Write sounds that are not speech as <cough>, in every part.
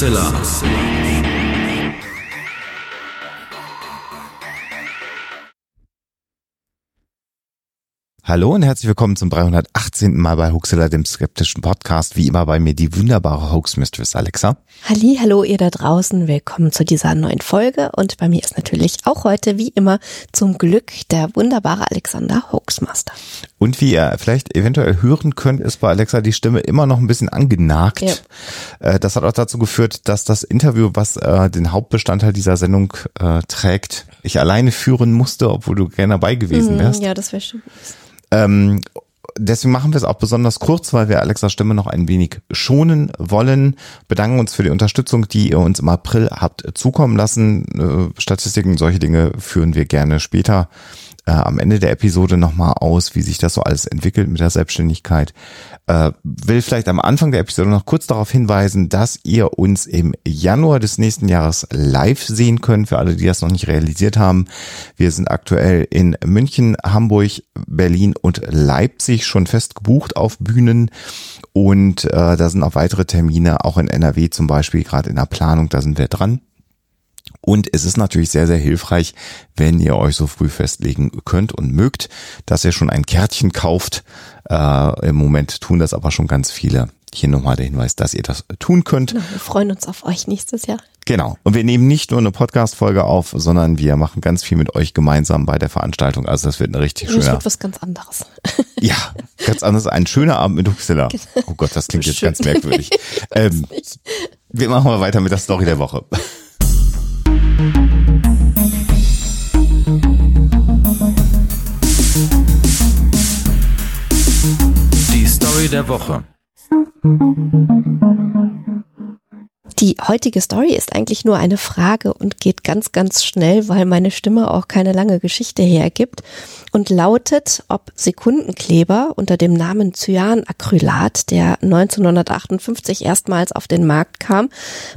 Hoaxilla. Hallo und herzlich willkommen zum 318. Mal bei Hoaxilla, dem skeptischen Podcast. Wie immer bei mir die wunderbare Hoax Mistress Alexa. Halli, hallo ihr da draußen. Willkommen zu dieser neuen Folge. Und bei mir ist natürlich auch heute, wie immer, zum Glück der wunderbare Alexander Hoaxmaster. Und wie ihr vielleicht eventuell hören könnt, ist bei Alexa die Stimme immer noch ein bisschen angenagt. Ja. Äh, Das hat auch dazu geführt, dass das Interview, was äh, den Hauptbestandteil dieser Sendung äh, trägt, ich alleine führen musste, obwohl du gerne dabei gewesen wärst. Mhm, Ja, das wäre schön. Ähm, deswegen machen wir es auch besonders kurz, weil wir Alexas Stimme noch ein wenig schonen wollen. Bedanken uns für die Unterstützung, die ihr uns im April habt zukommen lassen. Äh, Statistiken, solche Dinge führen wir gerne später äh, am Ende der Episode nochmal aus, wie sich das so alles entwickelt mit der Selbstständigkeit. Äh, will vielleicht am Anfang der Episode noch kurz darauf hinweisen, dass ihr uns im Januar des nächsten Jahres live sehen könnt, für alle, die das noch nicht realisiert haben. Wir sind aktuell in München, Hamburg, Berlin und Leipzig schon fest gebucht auf Bühnen. Und äh, da sind auch weitere Termine, auch in NRW zum Beispiel, gerade in der Planung, da sind wir dran. Und es ist natürlich sehr, sehr hilfreich, wenn ihr euch so früh festlegen könnt und mögt, dass ihr schon ein Kärtchen kauft. Äh, Im Moment tun das aber schon ganz viele. Hier nochmal der Hinweis, dass ihr das tun könnt. Genau, wir freuen uns auf euch nächstes Jahr. Genau. Und wir nehmen nicht nur eine Podcast-Folge auf, sondern wir machen ganz viel mit euch gemeinsam bei der Veranstaltung. Also das wird eine richtig Das schöne, wird was ganz anderes. <laughs> ja, ganz anders. Ein schöner Abend mit Huxilla. Oh Gott, das klingt jetzt ganz merkwürdig. <laughs> ähm, wir machen mal weiter mit der Story der Woche. Der Woche. Die heutige Story ist eigentlich nur eine Frage und geht ganz, ganz schnell, weil meine Stimme auch keine lange Geschichte hergibt und lautet, ob Sekundenkleber unter dem Namen Cyanacrylat, der 1958 erstmals auf den Markt kam,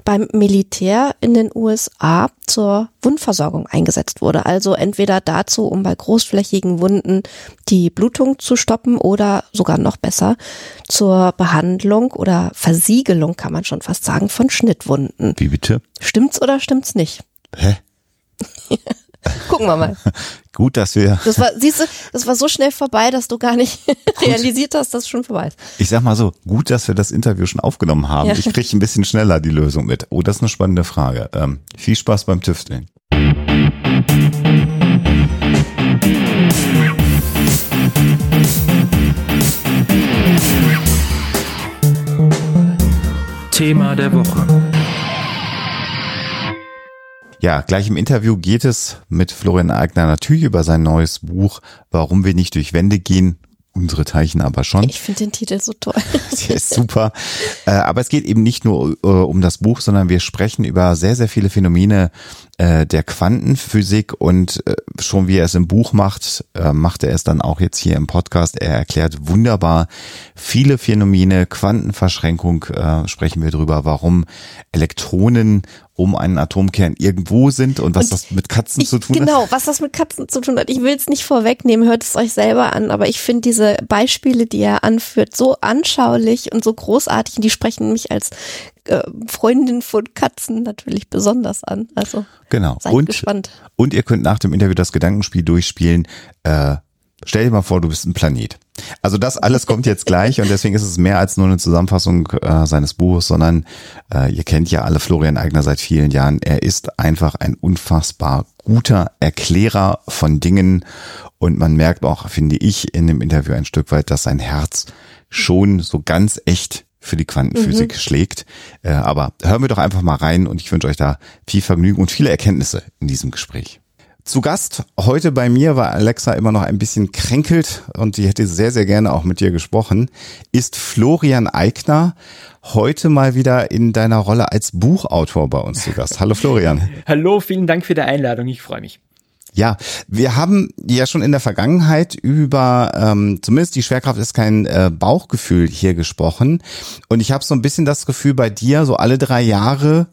beim Militär in den USA zur Wundversorgung eingesetzt wurde. Also entweder dazu, um bei großflächigen Wunden die Blutung zu stoppen oder sogar noch besser zur Behandlung oder Versiegelung, kann man schon fast sagen, von Schnittwunden. Wie bitte? Stimmt's oder stimmt's nicht? Hä? <laughs> Gucken wir mal. <laughs> Gut, dass wir, Das war, siehst du, das war so schnell vorbei, dass du gar nicht <laughs> realisiert hast, dass es schon vorbei ist. ich sag mal so, gut, dass wir das Interview schon aufgenommen haben. Ja. Ich kriege ein bisschen schneller die Lösung mit. Oh, das ist eine spannende Frage. Ähm, viel Spaß beim Tüfteln. Thema der Woche. Ja, gleich im Interview geht es mit Florian Eigner natürlich über sein neues Buch, Warum wir nicht durch Wände gehen. Unsere Teilchen aber schon. Ich finde den Titel so toll. <laughs> Der ist super. Äh, aber es geht eben nicht nur äh, um das Buch, sondern wir sprechen über sehr, sehr viele Phänomene äh, der Quantenphysik und äh, schon wie er es im Buch macht, äh, macht er es dann auch jetzt hier im Podcast. Er erklärt wunderbar viele Phänomene, Quantenverschränkung äh, sprechen wir drüber, warum Elektronen um einen Atomkern irgendwo sind und was Und das mit Katzen Ich, zu tun hat. genau, was das mit Katzen zu tun hat. Ich will es nicht vorwegnehmen, hört es euch selber an, aber ich finde diese Beispiele, die er anführt, so anschaulich und so großartig und die sprechen mich als äh, Freundin von Katzen natürlich besonders an. Also Genau. seid und, gespannt. und ihr könnt nach dem Interview das Gedankenspiel durchspielen. Äh, stell dir mal vor, du bist ein Planet. Also das alles kommt jetzt gleich und deswegen ist es mehr als nur eine Zusammenfassung äh, seines Buches, sondern äh, ihr kennt ja alle Florian Eigner seit vielen Jahren. Er ist einfach ein unfassbar guter Erklärer von Dingen und man merkt auch, finde ich, in dem Interview ein Stück weit, dass sein Herz schon so ganz echt für die Quantenphysik schlägt. Äh, aber hören wir doch einfach mal rein und ich wünsche euch da viel Vergnügen und viele Erkenntnisse in diesem Gespräch. Zu Gast heute bei mir war Alexa immer noch ein bisschen kränkelt und die hätte sehr, sehr gerne auch mit dir gesprochen, ist Florian Eigner heute mal wieder in deiner Rolle als Buchautor bei uns zu Gast. Hallo Florian. <laughs> Hallo, vielen Dank für die Einladung. Ich freue mich. Ja, wir haben ja schon in der Vergangenheit über, ähm, zumindest die Schwerkraft ist kein äh, Bauchgefühl hier gesprochen. Und ich habe so ein bisschen das Gefühl bei dir, so alle drei Jahre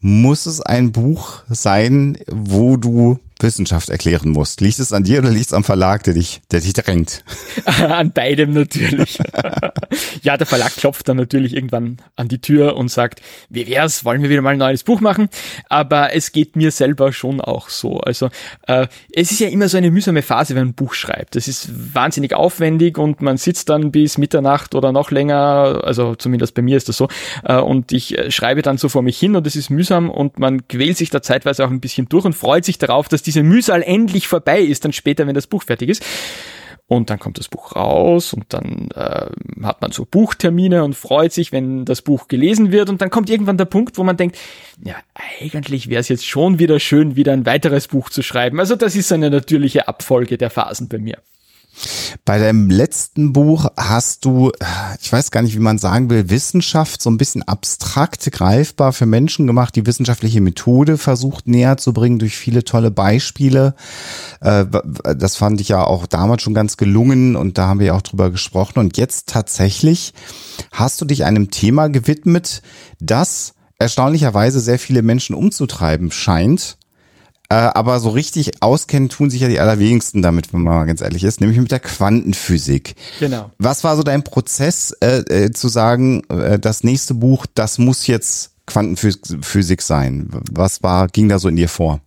muss es ein Buch sein, wo du Wissenschaft erklären musst? Liegt es an dir oder liegt es am Verlag, der dich, der dich drängt? <laughs> an beidem natürlich. <laughs> ja, der Verlag klopft dann natürlich irgendwann an die Tür und sagt, wie wär's, wollen wir wieder mal ein neues Buch machen? Aber es geht mir selber schon auch so. Also äh, es ist ja immer so eine mühsame Phase, wenn man ein Buch schreibt. Das ist wahnsinnig aufwendig und man sitzt dann bis Mitternacht oder noch länger, also zumindest bei mir ist das so, äh, und ich äh, schreibe dann so vor mich hin und es ist mühsam und man quält sich da zeitweise auch ein bisschen durch und freut sich darauf, dass diese Mühsal endlich vorbei ist, dann später, wenn das Buch fertig ist. Und dann kommt das Buch raus und dann äh, hat man so Buchtermine und freut sich, wenn das Buch gelesen wird. Und dann kommt irgendwann der Punkt, wo man denkt, ja, eigentlich wäre es jetzt schon wieder schön, wieder ein weiteres Buch zu schreiben. Also das ist eine natürliche Abfolge der Phasen bei mir. Bei deinem letzten Buch hast du, ich weiß gar nicht, wie man sagen will, Wissenschaft so ein bisschen abstrakt greifbar für Menschen gemacht, die wissenschaftliche Methode versucht näher zu bringen durch viele tolle Beispiele. Äh, das fand ich ja auch damals schon ganz gelungen und da haben wir ja auch drüber gesprochen. Und jetzt tatsächlich hast du dich einem Thema gewidmet, das erstaunlicherweise sehr viele Menschen umzutreiben scheint äh, aber so richtig auskennen tun sich ja die allerwenigsten damit, wenn man mal ganz ehrlich ist, nämlich mit der Quantenphysik. Genau. Was war so dein Prozess äh, äh, zu sagen, äh, das nächste Buch, das muss jetzt Quantenphysik sein? Was war, ging da so in dir vor?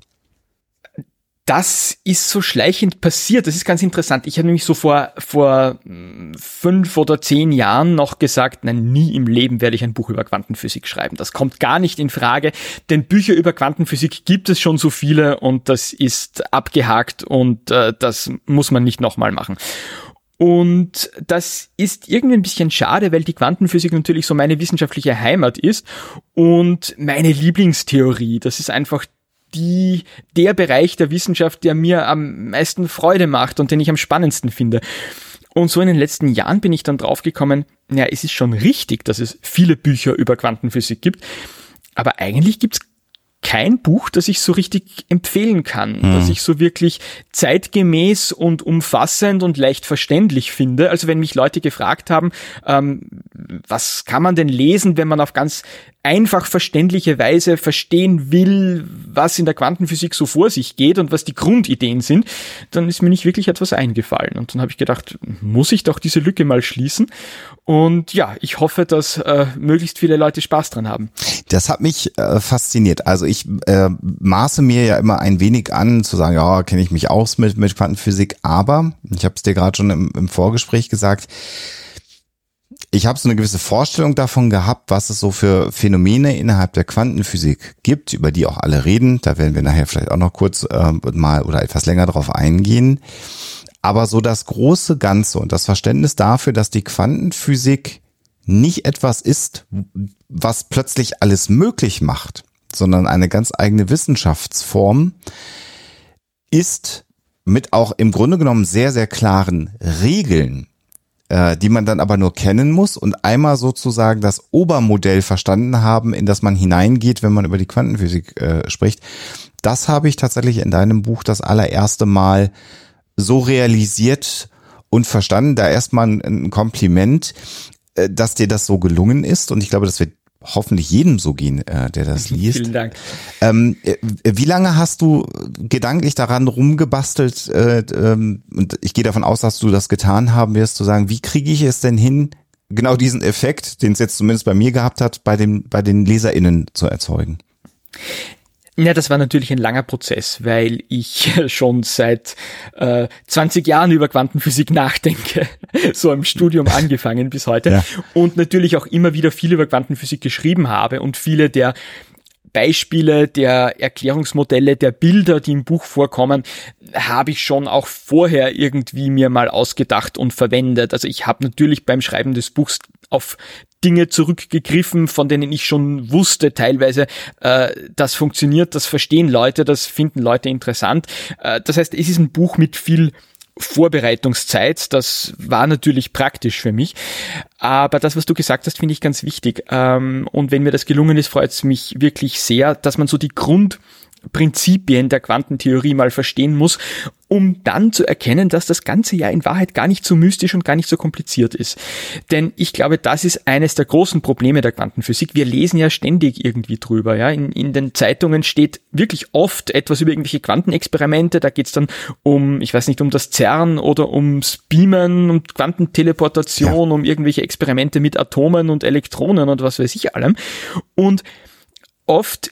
Das ist so schleichend passiert. Das ist ganz interessant. Ich habe nämlich so vor, vor hm, fünf oder zehn Jahren noch gesagt, nein, nie im Leben werde ich ein Buch über Quantenphysik schreiben. Das kommt gar nicht in Frage, denn Bücher über Quantenphysik gibt es schon so viele und das ist abgehakt und äh, das muss man nicht nochmal machen. Und das ist irgendwie ein bisschen schade, weil die Quantenphysik natürlich so meine wissenschaftliche Heimat ist und meine Lieblingstheorie. Das ist einfach die, der Bereich der Wissenschaft, der mir am meisten Freude macht und den ich am spannendsten finde. Und so in den letzten Jahren bin ich dann draufgekommen, ja, es ist schon richtig, dass es viele Bücher über Quantenphysik gibt, aber eigentlich gibt's kein Buch, das ich so richtig empfehlen kann, mhm. das ich so wirklich zeitgemäß und umfassend und leicht verständlich finde. Also wenn mich Leute gefragt haben, ähm, was kann man denn lesen, wenn man auf ganz einfach verständliche Weise verstehen will, was in der Quantenphysik so vor sich geht und was die Grundideen sind, dann ist mir nicht wirklich etwas eingefallen. Und dann habe ich gedacht, muss ich doch diese Lücke mal schließen? Und ja, ich hoffe, dass äh, möglichst viele Leute Spaß dran haben. Das hat mich äh, fasziniert. Also ich äh, maße mir ja immer ein wenig an, zu sagen, ja, kenne ich mich aus mit, mit Quantenphysik, aber ich habe es dir gerade schon im, im Vorgespräch gesagt, ich habe so eine gewisse Vorstellung davon gehabt, was es so für Phänomene innerhalb der Quantenphysik gibt, über die auch alle reden. Da werden wir nachher vielleicht auch noch kurz äh, mal oder etwas länger drauf eingehen. Aber so das große Ganze und das Verständnis dafür, dass die Quantenphysik nicht etwas ist, was plötzlich alles möglich macht, sondern eine ganz eigene Wissenschaftsform, ist mit auch im Grunde genommen sehr, sehr klaren Regeln äh, die man dann aber nur kennen muss und einmal sozusagen das Obermodell verstanden haben, in das man hineingeht, wenn man über die Quantenphysik äh, spricht. Das habe ich tatsächlich in deinem Buch das allererste Mal so realisiert und verstanden. Da erstmal ein Kompliment, äh, dass dir das so gelungen ist. Und ich glaube, das wird hoffentlich jedem so gehen, äh, der das <laughs> liest. Vielen Dank. Ähm, äh, wie lange hast du gedanklich daran rumgebastelt? Äh, ähm, und ich gehe davon aus, dass du das getan haben wirst, zu sagen, wie kriege ich es denn hin, genau diesen Effekt, den es jetzt zumindest bei mir gehabt hat, bei den, bei den LeserInnen zu erzeugen? Ja, das war natürlich ein langer Prozess, weil ich <laughs> schon seit äh, 20 Jahren über Quantenphysik nachdenke, <laughs> so im Studium angefangen bis heute ja. und natürlich auch immer wieder viel über Quantenphysik geschrieben habe und viele der Beispiele der Erklärungsmodelle, der Bilder, die im Buch vorkommen, habe ich schon auch vorher irgendwie mir mal ausgedacht und verwendet. Also ich habe natürlich beim Schreiben des Buchs auf Dinge zurückgegriffen, von denen ich schon wusste teilweise, äh, das funktioniert, das verstehen Leute, das finden Leute interessant. Äh, das heißt, es ist ein Buch mit viel Vorbereitungszeit. Das war natürlich praktisch für mich. Aber das, was du gesagt hast, finde ich ganz wichtig. Ähm, und wenn mir das gelungen ist, freut es mich wirklich sehr, dass man so die Grund Prinzipien der Quantentheorie mal verstehen muss, um dann zu erkennen, dass das Ganze ja in Wahrheit gar nicht so mystisch und gar nicht so kompliziert ist. Denn ich glaube, das ist eines der großen Probleme der Quantenphysik. Wir lesen ja ständig irgendwie drüber. Ja? In, in den Zeitungen steht wirklich oft etwas über irgendwelche Quantenexperimente. Da geht es dann um, ich weiß nicht, um das CERN oder ums Beamen, um Quantenteleportation, ja. um irgendwelche Experimente mit Atomen und Elektronen und was weiß ich allem. Und oft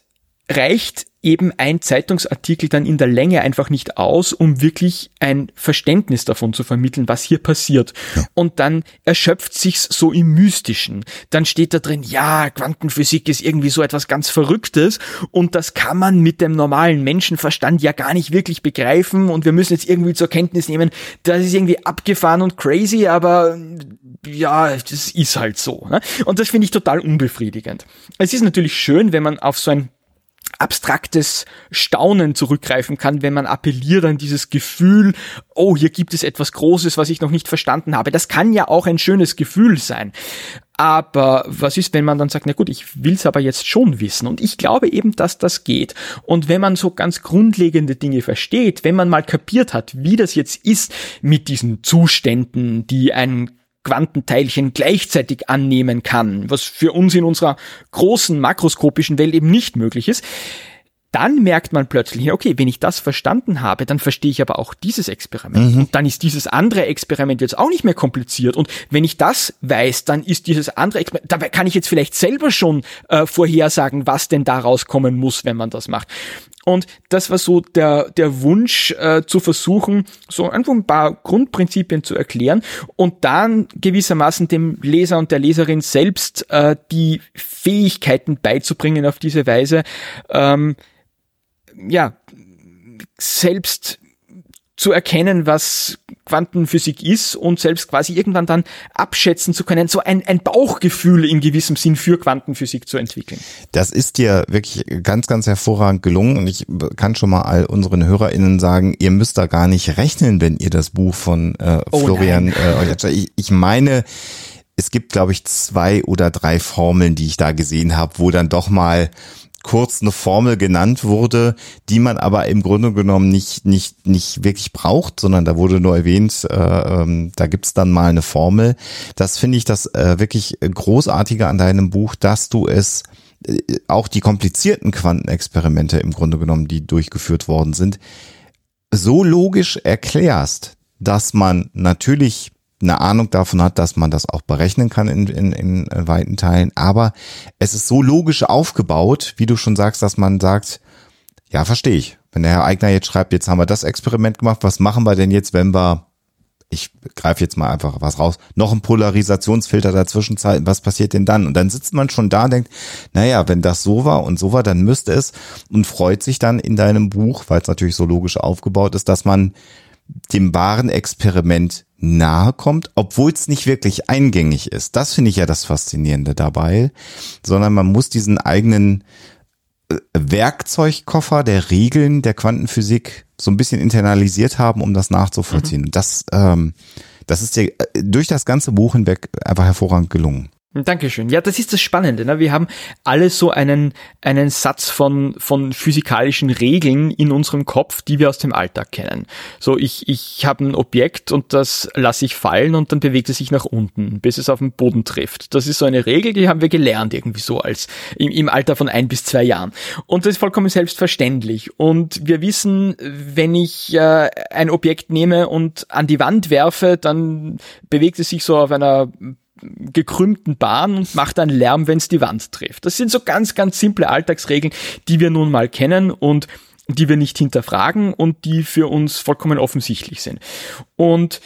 reicht eben ein Zeitungsartikel dann in der Länge einfach nicht aus, um wirklich ein Verständnis davon zu vermitteln, was hier passiert. Ja. Und dann erschöpft sich's so im Mystischen. Dann steht da drin, ja, Quantenphysik ist irgendwie so etwas ganz Verrücktes und das kann man mit dem normalen Menschenverstand ja gar nicht wirklich begreifen und wir müssen jetzt irgendwie zur Kenntnis nehmen, das ist irgendwie abgefahren und crazy, aber ja, das ist halt so. Ne? Und das finde ich total unbefriedigend. Es ist natürlich schön, wenn man auf so ein abstraktes Staunen zurückgreifen kann, wenn man appelliert an dieses Gefühl, oh, hier gibt es etwas Großes, was ich noch nicht verstanden habe. Das kann ja auch ein schönes Gefühl sein. Aber was ist, wenn man dann sagt, na gut, ich will's aber jetzt schon wissen? Und ich glaube eben, dass das geht. Und wenn man so ganz grundlegende Dinge versteht, wenn man mal kapiert hat, wie das jetzt ist mit diesen Zuständen, die ein Quantenteilchen gleichzeitig annehmen kann, was für uns in unserer großen makroskopischen Welt eben nicht möglich ist, dann merkt man plötzlich, okay, wenn ich das verstanden habe, dann verstehe ich aber auch dieses Experiment. Mhm. Und dann ist dieses andere Experiment jetzt auch nicht mehr kompliziert. Und wenn ich das weiß, dann ist dieses andere Experiment, dabei kann ich jetzt vielleicht selber schon äh, vorhersagen, was denn daraus kommen muss, wenn man das macht. Und das war so der, der Wunsch äh, zu versuchen, so einfach ein paar Grundprinzipien zu erklären und dann gewissermaßen dem Leser und der Leserin selbst äh, die Fähigkeiten beizubringen auf diese Weise, ähm, ja, selbst zu erkennen, was Quantenphysik ist und selbst quasi irgendwann dann abschätzen zu können, so ein, ein Bauchgefühl in gewissem Sinn für Quantenphysik zu entwickeln. Das ist dir wirklich ganz, ganz hervorragend gelungen und ich kann schon mal all unseren HörerInnen sagen, ihr müsst da gar nicht rechnen, wenn ihr das Buch von äh, oh Florian äh, ich, ich meine, es gibt, glaube ich, zwei oder drei Formeln, die ich da gesehen habe, wo dann doch mal kurz eine Formel genannt wurde, die man aber im Grunde genommen nicht, nicht, nicht wirklich braucht, sondern da wurde nur erwähnt, äh, ähm, da gibt's dann mal eine Formel. Das finde ich das äh, wirklich großartige an deinem Buch, dass du es äh, auch die komplizierten Quantenexperimente im Grunde genommen, die durchgeführt worden sind, so logisch erklärst, dass man natürlich eine Ahnung davon hat, dass man das auch berechnen kann in, in, in weiten Teilen. Aber es ist so logisch aufgebaut, wie du schon sagst, dass man sagt, ja, verstehe ich. Wenn der Herr Eigner jetzt schreibt, jetzt haben wir das Experiment gemacht, was machen wir denn jetzt, wenn wir, ich greife jetzt mal einfach was raus, noch ein Polarisationsfilter dazwischen zeigen, was passiert denn dann? Und dann sitzt man schon da und denkt, naja, wenn das so war und so war, dann müsste es und freut sich dann in deinem Buch, weil es natürlich so logisch aufgebaut ist, dass man dem wahren Experiment nahe kommt, obwohl es nicht wirklich eingängig ist. Das finde ich ja das Faszinierende dabei, sondern man muss diesen eigenen äh, Werkzeugkoffer der Regeln der Quantenphysik so ein bisschen internalisiert haben, um das nachzuvollziehen. Mhm. Das, ähm, das ist dir äh, durch das ganze Buch hinweg einfach hervorragend gelungen. Dankeschön. Ja, das ist das Spannende. Ne? Wir haben alle so einen, einen Satz von, von physikalischen Regeln in unserem Kopf, die wir aus dem Alltag kennen. So, ich, ich habe ein Objekt und das lasse ich fallen und dann bewegt es sich nach unten, bis es auf den Boden trifft. Das ist so eine Regel, die haben wir gelernt irgendwie so als im, im Alter von ein bis zwei Jahren. Und das ist vollkommen selbstverständlich. Und wir wissen, wenn ich äh, ein Objekt nehme und an die Wand werfe, dann bewegt es sich so auf einer gekrümmten Bahn und macht dann Lärm, wenn es die Wand trifft. Das sind so ganz, ganz simple Alltagsregeln, die wir nun mal kennen und die wir nicht hinterfragen und die für uns vollkommen offensichtlich sind. Und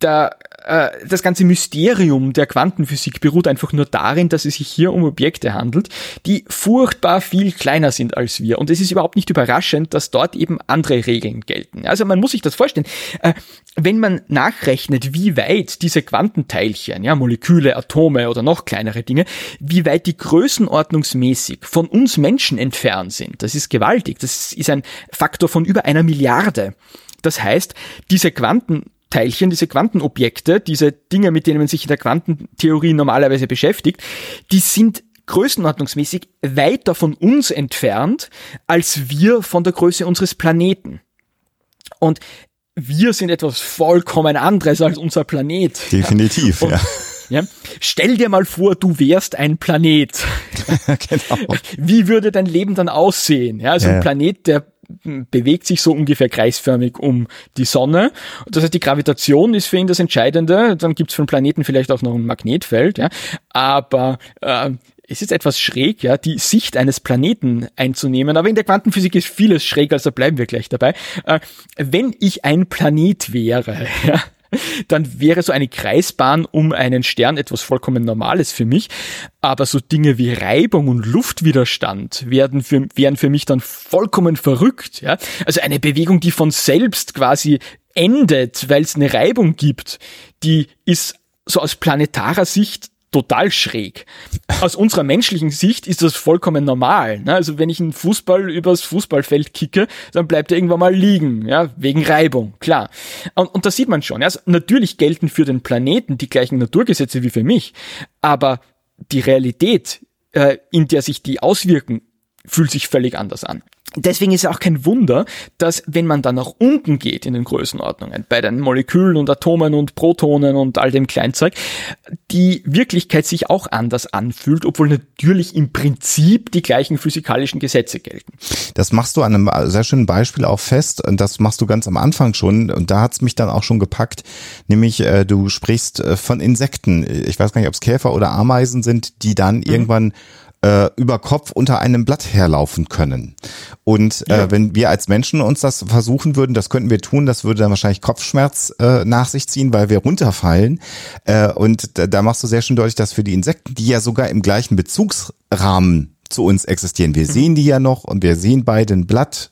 da äh, das ganze Mysterium der Quantenphysik beruht einfach nur darin, dass es sich hier um Objekte handelt, die furchtbar viel kleiner sind als wir. Und es ist überhaupt nicht überraschend, dass dort eben andere Regeln gelten. Also man muss sich das vorstellen. Äh, wenn man nachrechnet, wie weit diese Quantenteilchen, ja, Moleküle, Atome oder noch kleinere Dinge, wie weit die größenordnungsmäßig von uns Menschen entfernt sind, das ist gewaltig. Das ist ein Faktor von über einer Milliarde. Das heißt, diese Quanten Teilchen, diese Quantenobjekte, diese Dinge, mit denen man sich in der Quantentheorie normalerweise beschäftigt, die sind größenordnungsmäßig weiter von uns entfernt, als wir von der Größe unseres Planeten. Und wir sind etwas vollkommen anderes als unser Planet. Definitiv, Und, ja. ja. Stell dir mal vor, du wärst ein Planet. <laughs> genau. Wie würde dein Leben dann aussehen? Ja, also Ja, ein Planet, der bewegt sich so ungefähr kreisförmig um die Sonne. Das heißt, die Gravitation ist für ihn das Entscheidende. Dann gibt es für den Planeten vielleicht auch noch ein Magnetfeld. Ja. Aber äh, es ist etwas schräg, ja, die Sicht eines Planeten einzunehmen. Aber in der Quantenphysik ist vieles schräg, also bleiben wir gleich dabei. Äh, wenn ich ein Planet wäre, <laughs> ja, dann wäre so eine Kreisbahn um einen Stern etwas vollkommen Normales für mich. Aber so Dinge wie Reibung und Luftwiderstand werden für, wären für mich dann vollkommen verrückt. Ja? Also eine Bewegung, die von selbst quasi endet, weil es eine Reibung gibt, die ist so aus planetarer Sicht total schräg. Aus unserer menschlichen Sicht ist das vollkommen normal. Ne? Also wenn ich einen Fußball übers Fußballfeld kicke, dann bleibt er irgendwann mal liegen, ja, wegen Reibung, klar. Und, und das sieht man schon. Also natürlich gelten für den Planeten die gleichen Naturgesetze wie für mich, aber die Realität, äh, in der sich die auswirken, fühlt sich völlig anders an. Deswegen ist es auch kein Wunder, dass wenn man dann nach unten geht in den Größenordnungen, bei den Molekülen und Atomen und Protonen und all dem Kleinzeug, die Wirklichkeit sich auch anders anfühlt, obwohl natürlich im Prinzip die gleichen physikalischen Gesetze gelten. Das machst du an einem sehr schönen Beispiel auch fest und das machst du ganz am Anfang schon und da hat's mich dann auch schon gepackt, nämlich äh, du sprichst äh, von Insekten. Ich weiß gar nicht, ob es Käfer oder Ameisen sind, die dann irgendwann äh, über Kopf unter einem Blatt herlaufen können. Und äh, Ja. wenn wir als Menschen uns das versuchen würden, das könnten wir tun, das würde dann wahrscheinlich Kopfschmerz äh, nach sich ziehen, weil wir runterfallen. Äh, und da, da machst du sehr schön deutlich, dass für die Insekten, die ja sogar im gleichen Bezugsrahmen zu uns existieren, wir sehen die ja noch und wir sehen beide ein Blatt,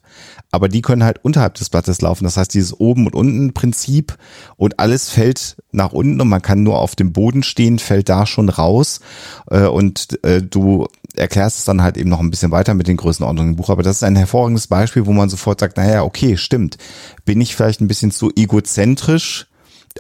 aber die können halt unterhalb des Blattes laufen. Das heißt, dieses oben und unten Prinzip und alles fällt nach unten und man kann nur auf dem Boden stehen, fällt da schon raus. Äh, Und äh, du erklärst es dann halt eben noch ein bisschen weiter mit den Größenordnungen im Buch. Aber das ist ein hervorragendes Beispiel, wo man sofort sagt, naja, okay, stimmt. Bin ich vielleicht ein bisschen zu egozentrisch?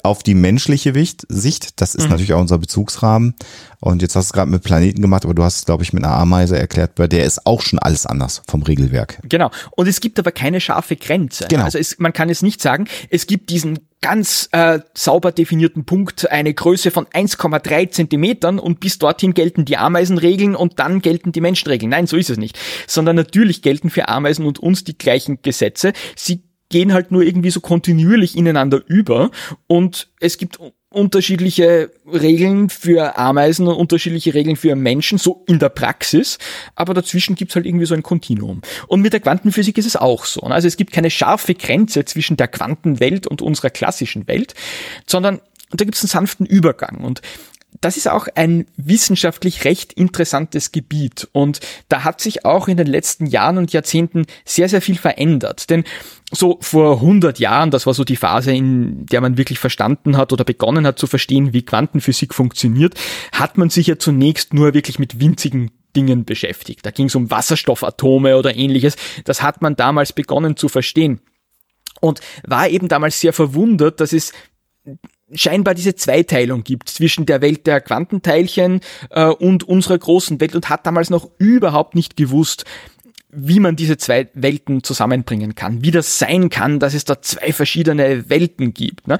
Auf die menschliche Sicht. Das ist natürlich auch unser Bezugsrahmen. Und jetzt hast du es gerade mit Planeten gemacht, aber du hast es, glaube ich, mit einer Ameise erklärt, bei der ist auch schon alles anders vom Regelwerk. Genau. Und es gibt aber keine scharfe Grenze. Genau. Also es, man kann es nicht sagen, es gibt diesen ganz äh, sauber definierten Punkt, eine Größe von 1,3 Zentimetern und bis dorthin gelten die Ameisenregeln und dann gelten die Menschenregeln. Nein, so ist es nicht. Sondern natürlich gelten für Ameisen und uns die gleichen Gesetze. Sie gehen halt nur irgendwie so kontinuierlich ineinander über und es gibt unterschiedliche Regeln für Ameisen und unterschiedliche Regeln für Menschen, so in der Praxis, aber dazwischen gibt's halt irgendwie so ein Kontinuum. Und mit der Quantenphysik ist es auch so. ne? Also es gibt keine scharfe Grenze zwischen der Quantenwelt und unserer klassischen Welt, sondern da gibt's einen sanften Übergang. Und das ist auch ein wissenschaftlich recht interessantes Gebiet und da hat sich auch in den letzten Jahren und Jahrzehnten sehr, sehr viel verändert. Denn so vor 100 Jahren, das war so die Phase, in der man wirklich verstanden hat oder begonnen hat zu verstehen, wie Quantenphysik funktioniert, hat man sich ja zunächst nur wirklich mit winzigen Dingen beschäftigt. Da ging es um Wasserstoffatome oder ähnliches. Das hat man damals begonnen zu verstehen und war eben damals sehr verwundert, dass es scheinbar diese Zweiteilung gibt zwischen der Welt der Quantenteilchen äh, und unserer großen Welt und hat damals noch überhaupt nicht gewusst, wie man diese zwei Welten zusammenbringen kann, wie das sein kann, dass es da zwei verschiedene Welten gibt. Ne?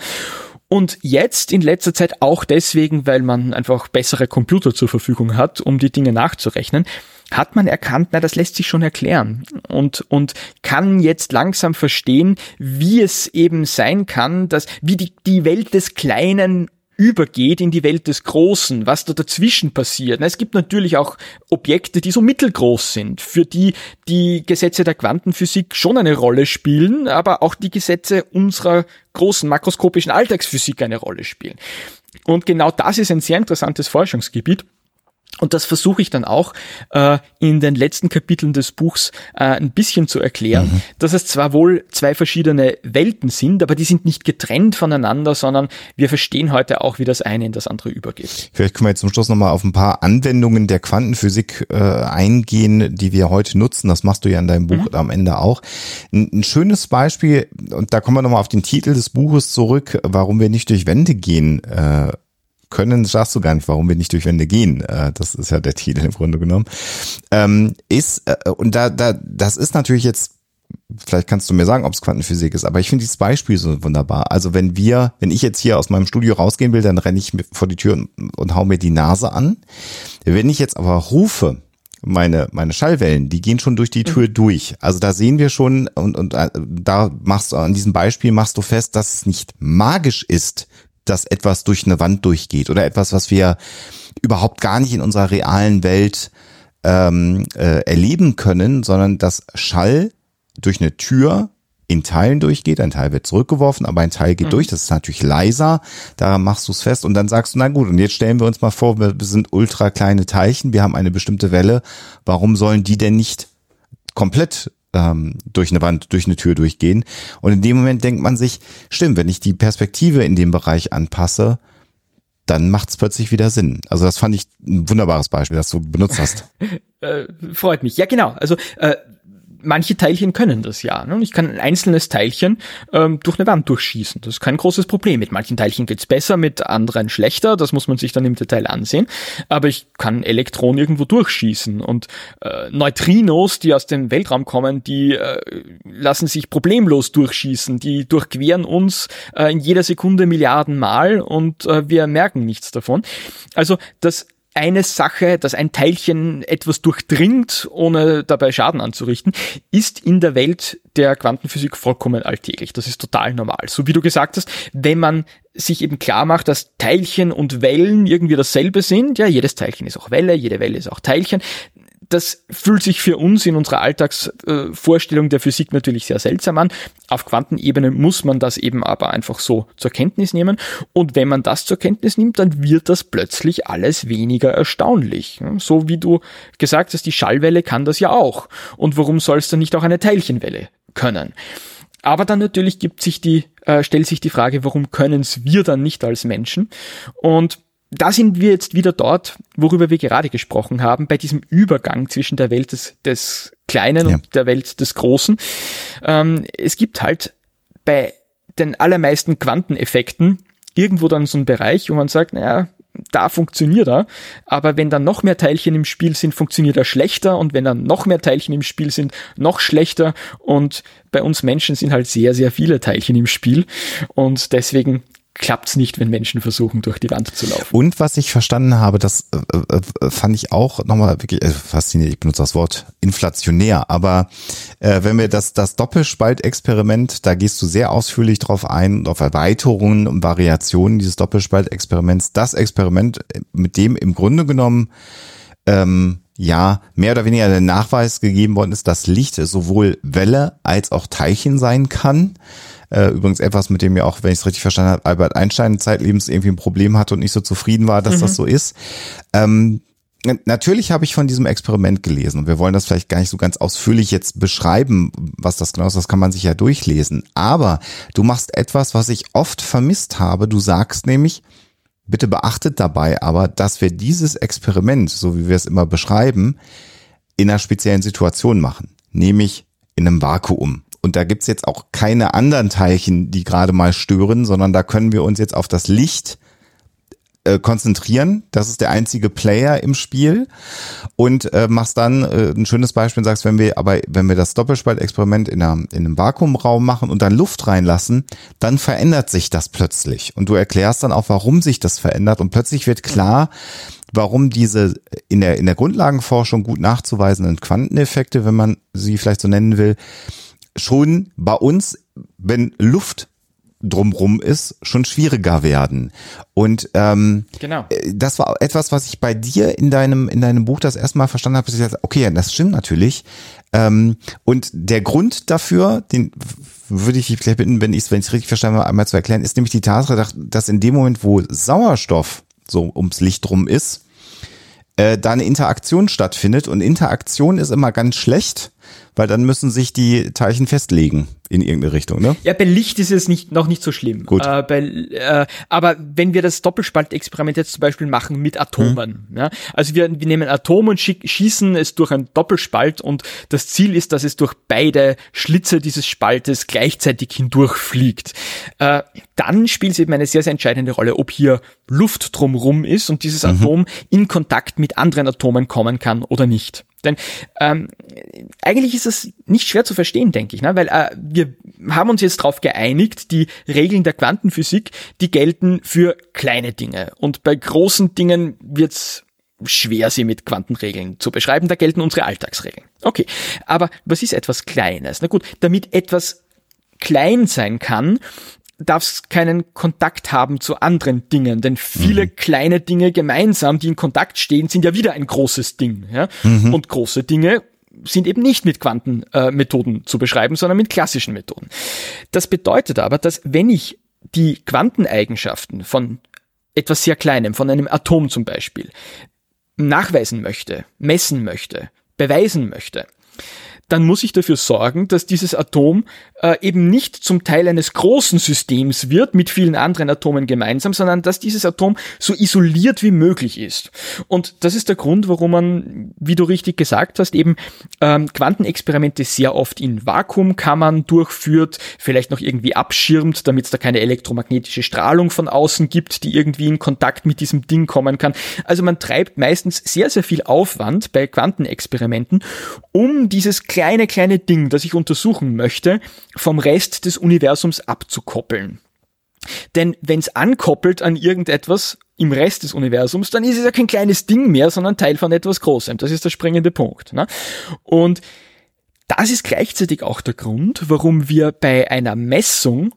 Und jetzt in letzter Zeit auch deswegen, weil man einfach bessere Computer zur Verfügung hat, um die Dinge nachzurechnen, hat man erkannt, na, das lässt sich schon erklären und, und kann jetzt langsam verstehen, wie es eben sein kann, dass, wie die, die Welt des Kleinen übergeht in die Welt des Großen, was da dazwischen passiert. Es gibt natürlich auch Objekte, die so mittelgroß sind, für die die Gesetze der Quantenphysik schon eine Rolle spielen, aber auch die Gesetze unserer großen makroskopischen Alltagsphysik eine Rolle spielen. Und genau das ist ein sehr interessantes Forschungsgebiet. Und das versuche ich dann auch äh, in den letzten Kapiteln des Buchs äh, ein bisschen zu erklären, dass es zwar wohl zwei verschiedene Welten sind, aber die sind nicht getrennt voneinander, sondern wir verstehen heute auch, wie das eine in das andere übergeht. Vielleicht können wir jetzt zum Schluss nochmal auf ein paar Anwendungen der Quantenphysik äh, eingehen, die wir heute nutzen. Das machst du ja in deinem Buch am Ende auch. Ein, ein schönes Beispiel, und da kommen wir nochmal auf den Titel des Buches zurück, warum wir nicht durch Wände gehen äh, können, sagst du gar nicht, warum wir nicht durch Wände gehen. Äh, das ist ja der Titel im Grunde genommen. Ähm, ist, äh, und da, da, das ist natürlich jetzt vielleicht kannst du mir sagen, ob es Quantenphysik ist, aber ich finde dieses Beispiel so wunderbar. Also wenn wir, wenn ich jetzt hier aus meinem Studio rausgehen will, dann renne ich vor die Tür und, und hau mir die Nase an. Wenn ich jetzt aber rufe, meine, meine Schallwellen, die gehen schon durch die Tür mhm. durch. Also da sehen wir schon, und, und äh, da machst du, an diesem Beispiel machst du fest, dass es nicht magisch ist, dass etwas durch eine Wand durchgeht oder etwas, was wir überhaupt gar nicht in unserer realen Welt ähm, äh, erleben können, sondern dass Schall durch eine Tür in Teilen durchgeht, ein Teil wird zurückgeworfen, aber ein Teil geht mhm. durch, das ist natürlich leiser, da machst du es fest. Und dann sagst du, na gut, und jetzt stellen wir uns mal vor, wir sind ultra kleine Teilchen, wir haben eine bestimmte Welle, warum sollen die denn nicht komplett ähm, durch eine Wand, durch eine Tür durchgehen? Und in dem Moment denkt man sich, stimmt, wenn ich die Perspektive in dem Bereich anpasse, dann macht es plötzlich wieder Sinn. Also das fand ich ein wunderbares Beispiel, das du benutzt hast. <laughs> äh, freut mich. Ja, genau. Also äh, manche Teilchen können das ja. Ne? Ich kann ein einzelnes Teilchen ähm, durch eine Wand durchschießen. Das ist kein großes Problem. Mit manchen Teilchen geht's besser, mit anderen schlechter. Das muss man sich dann im Detail ansehen. Aber ich kann Elektronen irgendwo durchschießen. Und äh, Neutrinos, die aus dem Weltraum kommen, die äh, lassen sich problemlos durchschießen. Die durchqueren uns äh, in jeder Sekunde Milliarden Mal und äh, wir merken nichts davon. Also das eine Sache, dass ein Teilchen etwas durchdringt, ohne dabei Schaden anzurichten, ist in der Welt der Quantenphysik vollkommen alltäglich. Das ist total normal. So wie du gesagt hast, wenn man sich eben klar macht, dass Teilchen und Wellen irgendwie dasselbe sind, ja, jedes Teilchen ist auch Welle, jede Welle ist auch Teilchen, das fühlt sich für uns in unserer Alltagsvorstellung der Physik natürlich sehr seltsam an. Auf Quantenebene muss man das eben aber einfach so zur Kenntnis nehmen. Und wenn man das zur Kenntnis nimmt, dann wird das plötzlich alles weniger erstaunlich. So wie du gesagt hast, die Schallwelle kann das ja auch. Und warum soll es dann nicht auch eine Teilchenwelle können? Aber dann natürlich gibt sich die, äh, stellt sich die Frage, warum können es wir dann nicht als Menschen? Und da sind wir jetzt wieder dort, worüber wir gerade gesprochen haben, bei diesem Übergang zwischen der Welt des, des Kleinen ja. und der Welt des Großen. Ähm, es gibt halt bei den allermeisten Quanteneffekten irgendwo dann so einen Bereich, wo man sagt, naja, da funktioniert er, aber wenn dann noch mehr Teilchen im Spiel sind, funktioniert er schlechter und wenn dann noch mehr Teilchen im Spiel sind, noch schlechter und bei uns Menschen sind halt sehr, sehr viele Teilchen im Spiel und deswegen klappt es nicht, wenn Menschen versuchen, durch die Wand zu laufen. Und was ich verstanden habe, das äh, äh, fand ich auch nochmal wirklich äh, faszinierend, ich benutze das Wort inflationär, aber äh, wenn wir das, das Doppelspaltexperiment, da gehst du sehr ausführlich drauf ein und auf Erweiterungen und Variationen dieses Doppelspaltexperiments, das Experiment, mit dem im Grunde genommen ähm, ja, mehr oder weniger der Nachweis gegeben worden ist, dass Licht sowohl Welle als auch Teilchen sein kann. Äh, übrigens etwas, mit dem ja auch, wenn ich es richtig verstanden habe, Albert Einstein zeitlebens irgendwie ein Problem hatte und nicht so zufrieden war, dass mhm. das so ist. Ähm, Natürlich habe ich von diesem Experiment gelesen und wir wollen das vielleicht gar nicht so ganz ausführlich jetzt beschreiben, was das genau ist, das kann man sich ja durchlesen. Aber du machst etwas, was ich oft vermisst habe. Du sagst nämlich, bitte beachtet dabei aber, dass wir dieses Experiment, so wie wir es immer beschreiben, in einer speziellen Situation machen, nämlich in einem Vakuum. Und da gibt's jetzt auch keine anderen Teilchen, die gerade mal stören, sondern da können wir uns jetzt auf das Licht äh, konzentrieren. Das ist der einzige Player im Spiel. Und äh, machst dann äh, ein schönes Beispiel und sagst, wenn wir aber, wenn wir das Doppelspaltexperiment in, einer, in einem Vakuumraum machen und dann Luft reinlassen, dann verändert sich das plötzlich. Und du erklärst dann auch, warum sich das verändert. Und plötzlich wird klar, warum diese in der, in der Grundlagenforschung gut nachzuweisenden Quanteneffekte, wenn man sie vielleicht so nennen will, schon bei uns, wenn Luft drumrum ist, schon schwieriger werden. Und ähm, genau. Äh, das war etwas, was ich bei dir in deinem in deinem Buch das erste Mal verstanden habe. Dass ich dachte, okay, das stimmt natürlich. Ähm, und der Grund dafür, den würde ich dich vielleicht bitten, wenn ich es wenn ich richtig verstanden habe, einmal zu erklären, ist nämlich die Tatsache, dass in dem Moment, wo Sauerstoff so ums Licht drum ist, äh, da eine Interaktion stattfindet. Und Interaktion ist immer ganz schlecht, weil dann müssen sich die Teilchen festlegen in irgendeine Richtung, ne? Ja, bei Licht ist es nicht, noch nicht so schlimm. Gut. Äh, bei, äh, aber wenn wir das Doppelspaltexperiment jetzt zum Beispiel machen mit Atomen, Mhm. ja, also wir, wir nehmen Atom und schick, schießen es durch einen Doppelspalt und das Ziel ist, dass es durch beide Schlitze dieses Spaltes gleichzeitig hindurchfliegt. Äh, dann spielt es eben eine sehr, sehr entscheidende Rolle, ob hier Luft drumrum ist und dieses Atom in Kontakt mit anderen Atomen kommen kann oder nicht. Denn ähm, eigentlich ist es nicht schwer zu verstehen, denke ich, ne? weil äh, wir haben uns jetzt darauf geeinigt, die Regeln der Quantenphysik, die gelten für kleine Dinge. Und bei großen Dingen wird's schwer, sie mit Quantenregeln zu beschreiben. Da gelten unsere Alltagsregeln. Okay, aber was ist etwas Kleines? Na gut, damit etwas klein sein kann, darf es keinen Kontakt haben zu anderen Dingen, denn viele kleine Dinge gemeinsam, die in Kontakt stehen, sind ja wieder ein großes Ding. Ja? Und große Dinge sind eben nicht mit Quantenmethoden äh, zu beschreiben, sondern mit klassischen Methoden. Das bedeutet aber, dass wenn ich die Quanteneigenschaften von etwas sehr Kleinem, von einem Atom zum Beispiel, nachweisen möchte, messen möchte, beweisen möchte, dann muss ich dafür sorgen, dass dieses Atom äh, eben nicht zum Teil eines großen Systems wird mit vielen anderen Atomen gemeinsam, sondern dass dieses Atom so isoliert wie möglich ist. Und das ist der Grund, warum man, wie du richtig gesagt hast, eben ähm, Quantenexperimente sehr oft in Vakuumkammern durchführt, vielleicht noch irgendwie abschirmt, damit es da keine elektromagnetische Strahlung von außen gibt, die irgendwie in Kontakt mit diesem Ding kommen kann. Also man treibt meistens sehr, sehr viel Aufwand bei Quantenexperimenten, um dieses kleine, kleine Ding, das ich untersuchen möchte, vom Rest des Universums abzukoppeln. Denn wenn es ankoppelt an irgendetwas im Rest des Universums, dann ist es ja kein kleines Ding mehr, sondern Teil von etwas Großem. Das ist der springende Punkt. Ne? Und das ist gleichzeitig auch der Grund, warum wir bei einer Messung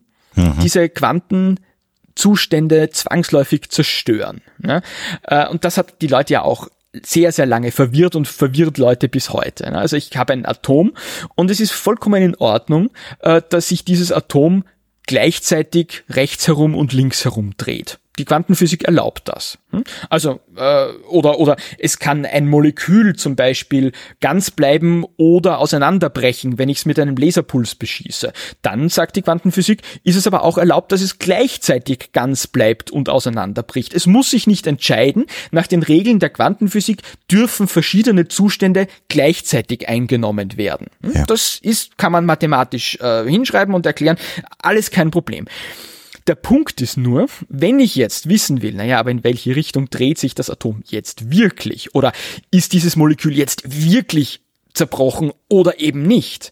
diese Quantenzustände zwangsläufig zerstören. Ne? Äh, Und das hat die Leute ja auch sehr, sehr lange verwirrt und verwirrt Leute bis heute. ne? Also ich habe ein Atom und es ist vollkommen in Ordnung, äh, dass sich dieses Atom gleichzeitig rechts herum und links herum dreht. Die Quantenphysik erlaubt das. Hm? Also, äh, oder, oder es kann ein Molekül zum Beispiel ganz bleiben oder auseinanderbrechen, wenn ich es mit einem Laserpuls beschieße. Dann, sagt die Quantenphysik, ist es aber auch erlaubt, dass es gleichzeitig ganz bleibt und auseinanderbricht. Es muss sich nicht entscheiden. Nach den Regeln der Quantenphysik dürfen verschiedene Zustände gleichzeitig eingenommen werden. Hm? Ja. Das ist, kann man mathematisch äh, hinschreiben und erklären. Alles kein Problem. Der Punkt ist nur, wenn ich jetzt wissen will, naja, aber in welche Richtung dreht sich das Atom jetzt wirklich? Oder ist dieses Molekül jetzt wirklich zerbrochen oder eben nicht?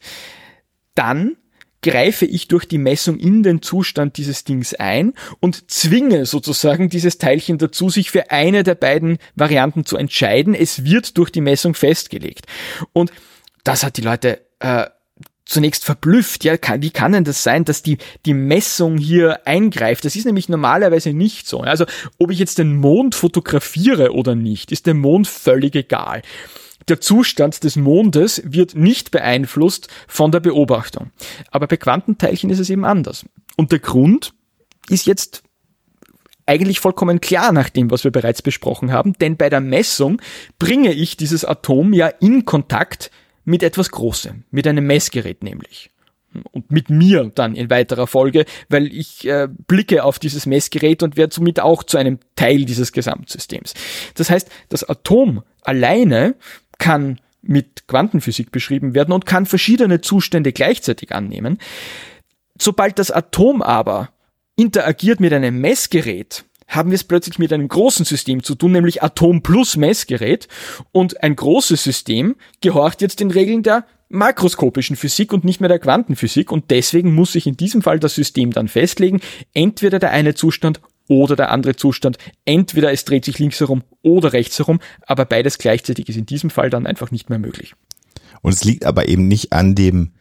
Dann greife ich durch die Messung in den Zustand dieses Dings ein und zwinge sozusagen dieses Teilchen dazu, sich für eine der beiden Varianten zu entscheiden. Es wird durch die Messung festgelegt. Und das hat die Leute äh, zunächst verblüfft. Ja, kann, wie kann denn das sein, dass die, die Messung hier eingreift? Das ist nämlich normalerweise nicht so. Also, ob ich jetzt den Mond fotografiere oder nicht, ist dem Mond völlig egal. Der Zustand des Mondes wird nicht beeinflusst von der Beobachtung. Aber bei Quantenteilchen ist es eben anders. Und der Grund ist jetzt eigentlich vollkommen klar nach dem, was wir bereits besprochen haben, denn bei der Messung bringe ich dieses Atom ja in Kontakt mit etwas Großem, mit einem Messgerät nämlich. Und mit mir dann in weiterer Folge, weil ich äh, blicke auf dieses Messgerät und werde somit auch zu einem Teil dieses Gesamtsystems. Das heißt, das Atom alleine kann mit Quantenphysik beschrieben werden und kann verschiedene Zustände gleichzeitig annehmen. Sobald das Atom aber interagiert mit einem Messgerät, haben wir es plötzlich mit einem großen System zu tun, nämlich Atom plus Messgerät. Und ein großes System gehorcht jetzt den Regeln der makroskopischen Physik und nicht mehr der Quantenphysik. Und deswegen muss sich in diesem Fall das System dann festlegen, entweder der eine Zustand oder der andere Zustand. Entweder es dreht sich links herum oder rechts herum, aber beides gleichzeitig ist in diesem Fall dann einfach nicht mehr möglich. Und es liegt aber eben nicht an dem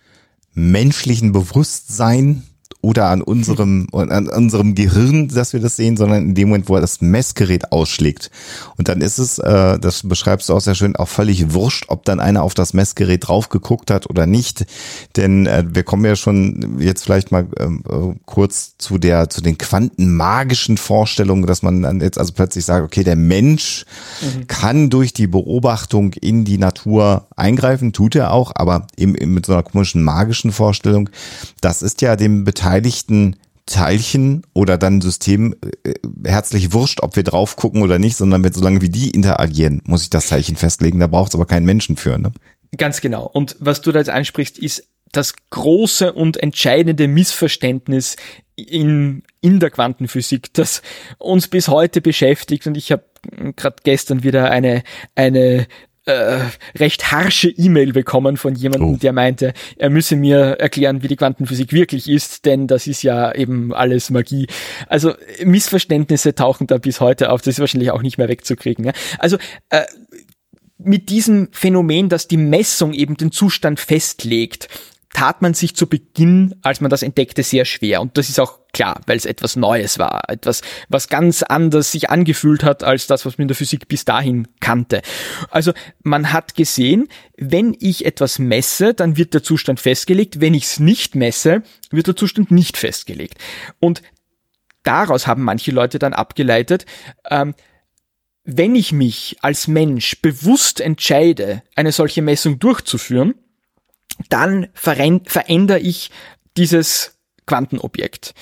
menschlichen Bewusstsein oder an unserem, an unserem Gehirn, dass wir das sehen, sondern in dem Moment, wo er das Messgerät ausschlägt. Und dann ist es, äh, das beschreibst du auch sehr schön, auch völlig wurscht, ob dann einer auf das Messgerät drauf geguckt hat oder nicht. Denn äh, wir kommen ja schon jetzt vielleicht mal äh, kurz zu der, zu den quantenmagischen Vorstellungen, dass man dann jetzt also plötzlich sagt, okay, der Mensch mhm. kann durch die Beobachtung in die Natur eingreifen, tut er auch, aber eben, eben mit so einer komischen magischen Vorstellung. Das ist ja dem beteiligten Teilchen oder dann System äh, herzlich wurscht, ob wir drauf gucken oder nicht, sondern wenn solange wie die interagieren, muss ich das Zeichen festlegen. Da braucht es aber keinen Menschen für. Ne? Ganz genau. Und was du da jetzt ansprichst, ist das große und entscheidende Missverständnis in, in der Quantenphysik, das uns bis heute beschäftigt. Und ich habe gerade gestern wieder eine, eine äh, recht harsche E-Mail bekommen von jemandem, oh. der meinte, er müsse mir erklären, wie die Quantenphysik wirklich ist, denn das ist ja eben alles Magie. Also Missverständnisse tauchen da bis heute auf, das ist wahrscheinlich auch nicht mehr wegzukriegen. Ja? Also äh, mit diesem Phänomen, dass die Messung eben den Zustand festlegt, tat man sich zu Beginn, als man das entdeckte, sehr schwer. Und das ist auch klar, weil es etwas Neues war, etwas, was ganz anders sich angefühlt hat als das, was man in der Physik bis dahin kannte. Also man hat gesehen, wenn ich etwas messe, dann wird der Zustand festgelegt. Wenn ich es nicht messe, wird der Zustand nicht festgelegt. Und daraus haben manche Leute dann abgeleitet, ähm, wenn ich mich als Mensch bewusst entscheide, eine solche Messung durchzuführen, dann verändere ich dieses Quantenobjekt.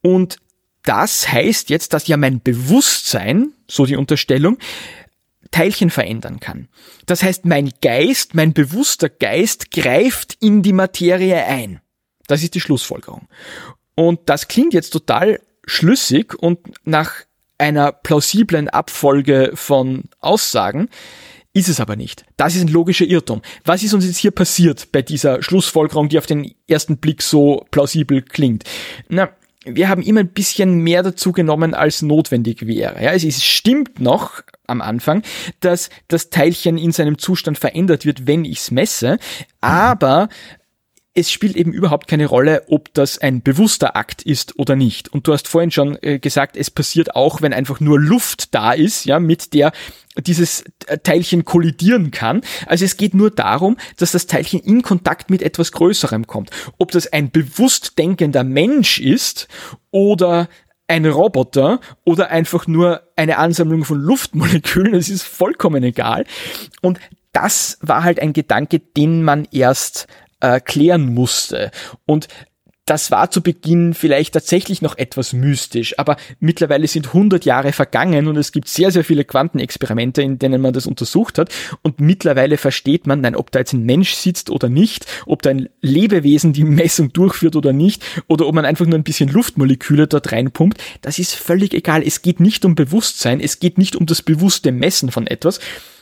Und das heißt jetzt, dass ja mein Bewusstsein, so die Unterstellung, Teilchen verändern kann. Das heißt, mein Geist, mein bewusster Geist greift in die Materie ein. Das ist die Schlussfolgerung. Und das klingt jetzt total schlüssig und nach einer plausiblen Abfolge von Aussagen. Ist es aber nicht. Das ist ein logischer Irrtum. Was ist uns jetzt hier passiert bei dieser Schlussfolgerung, die auf den ersten Blick so plausibel klingt? Na, wir haben immer ein bisschen mehr dazu genommen, als notwendig wäre. Ja, es stimmt noch am Anfang, dass das Teilchen in seinem Zustand verändert wird, wenn ich es messe, aber es spielt eben überhaupt keine Rolle, ob das ein bewusster Akt ist oder nicht. Und du hast vorhin schon äh, gesagt, es passiert auch, wenn einfach nur Luft da ist, ja, mit der dieses Teilchen kollidieren kann. Also es geht nur darum, dass das Teilchen in Kontakt mit etwas Größerem kommt. Ob das ein bewusst denkender Mensch ist oder ein Roboter oder einfach nur eine Ansammlung von Luftmolekülen, <laughs> das ist vollkommen egal. Und das war halt ein Gedanke, den man erst äh, klären musste. Und das war zu Beginn vielleicht tatsächlich noch etwas mystisch, aber mittlerweile sind 100 Jahre vergangen und es gibt sehr, sehr viele Quantenexperimente, in denen man das untersucht hat und mittlerweile versteht man, nein, ob da jetzt ein Mensch sitzt oder nicht, ob da ein Lebewesen die <laughs> Messung durchführt oder nicht oder ob man einfach nur ein bisschen Luftmoleküle dort reinpumpt, das ist völlig egal. Es geht nicht um Bewusstsein, es geht nicht um das bewusste Messen von etwas,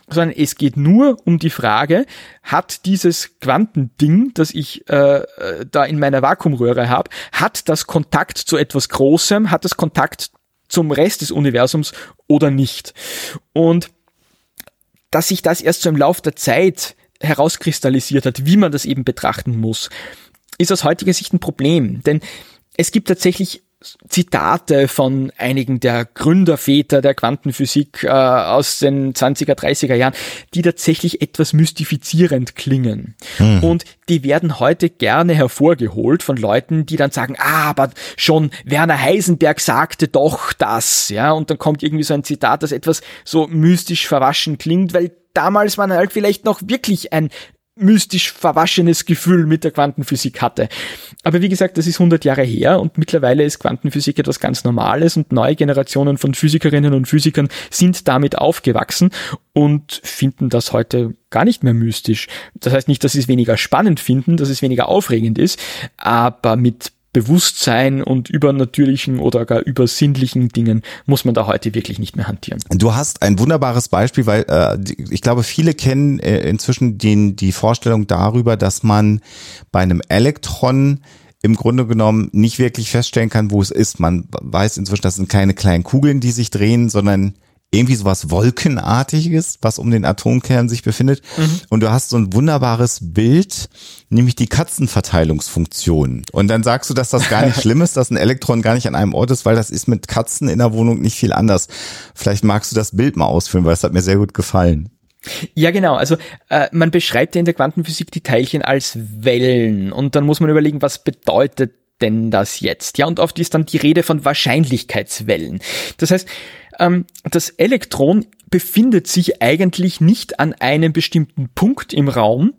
sondern es geht nur um die Frage, hat dieses Quantending, das ich äh, äh, da in meiner Vakuumröhre habe, hat das Kontakt zu etwas Großem, hat das Kontakt zum Rest des Universums oder nicht? Und dass sich das erst so im Lauf der Zeit herauskristallisiert hat, wie man das eben betrachten muss, ist aus heutiger Sicht ein Problem. Denn es gibt tatsächlich Zitate von einigen der Gründerväter der Quantenphysik äh, aus den 20er, 30er Jahren, die tatsächlich etwas mystifizierend klingen. Mhm. Und die werden heute gerne hervorgeholt von Leuten, die dann sagen, ah, aber schon Werner Heisenberg sagte doch das, ja, und dann kommt irgendwie so ein Zitat, das etwas so mystisch verwaschen klingt, weil damals man halt vielleicht noch wirklich ein mystisch verwaschenes Gefühl mit der Quantenphysik hatte. Aber wie gesagt, das ist 100 Jahre her und mittlerweile ist Quantenphysik etwas ganz Normales und neue Generationen von Physikerinnen und Physikern sind damit aufgewachsen und finden das heute gar nicht mehr mystisch. Das heißt nicht, dass sie es weniger spannend finden, dass es weniger aufregend ist, aber mit Bewusstsein und übernatürlichen oder gar übersinnlichen Dingen muss man da heute wirklich nicht mehr hantieren. Du hast ein wunderbares Beispiel, weil äh, ich glaube, viele kennen äh, inzwischen den, die Vorstellung darüber, dass man bei einem Elektron im Grunde genommen nicht wirklich feststellen kann, wo es ist. Man weiß inzwischen, das sind keine kleinen Kugeln, die sich drehen, sondern irgendwie sowas Wolkenartiges, was um den Atomkern sich befindet. Und du hast so ein wunderbares Bild, nämlich die Katzenverteilungsfunktion. Und dann sagst du, dass das gar nicht <laughs> schlimm ist, dass ein Elektron gar nicht an einem Ort ist, weil das ist mit Katzen in der Wohnung nicht viel anders. Vielleicht magst du das Bild mal ausführen, weil es hat mir sehr gut gefallen. Ja, genau. Also äh, man beschreibt ja in der Quantenphysik die Teilchen als Wellen und dann muss man überlegen, was bedeutet denn das jetzt? Ja, und oft ist dann die Rede von Wahrscheinlichkeitswellen. Das heißt, ähm, das Elektron befindet sich eigentlich nicht an einem bestimmten Punkt im Raum,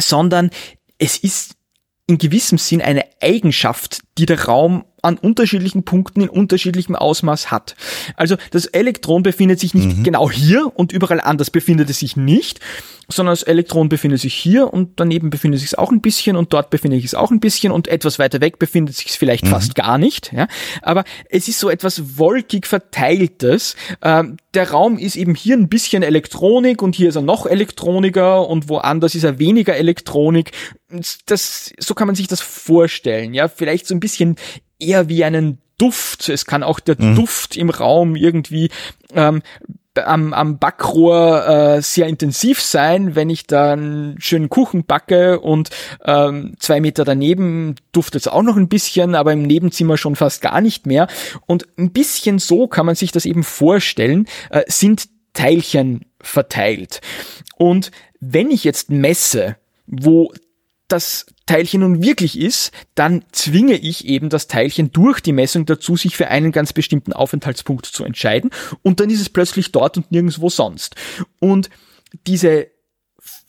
sondern es ist in gewissem Sinn eine Eigenschaft, die der Raum an unterschiedlichen Punkten in unterschiedlichem Ausmaß hat. Also das Elektron befindet sich nicht genau hier und überall anders befindet es sich nicht, sondern das Elektron befindet sich hier und daneben befindet sich es auch ein bisschen und dort befindet sich es auch ein bisschen und etwas weiter weg befindet sich es vielleicht fast gar nicht. Ja? Aber es ist so etwas wolkig verteiltes. Ähm, der Raum ist eben hier ein bisschen Elektronik und hier ist er noch elektroniger und woanders ist er weniger Elektronik. Das, so kann man sich das vorstellen. Ja, vielleicht so ein bisschen eher wie einen Duft. Es kann auch der Mhm. Duft im Raum irgendwie ähm, am, am Backrohr äh, sehr intensiv sein, wenn ich da einen schönen Kuchen backe und ähm, zwei Meter daneben duftet es auch noch ein bisschen, aber im Nebenzimmer schon fast gar nicht mehr. Und ein bisschen so kann man sich das eben vorstellen, äh, sind Teilchen verteilt. Und wenn ich jetzt messe, wo das Teilchen nun wirklich ist, dann zwinge ich eben das Teilchen durch die Messung dazu, sich für einen ganz bestimmten Aufenthaltspunkt zu entscheiden und dann ist es plötzlich dort und nirgendwo sonst. Und diese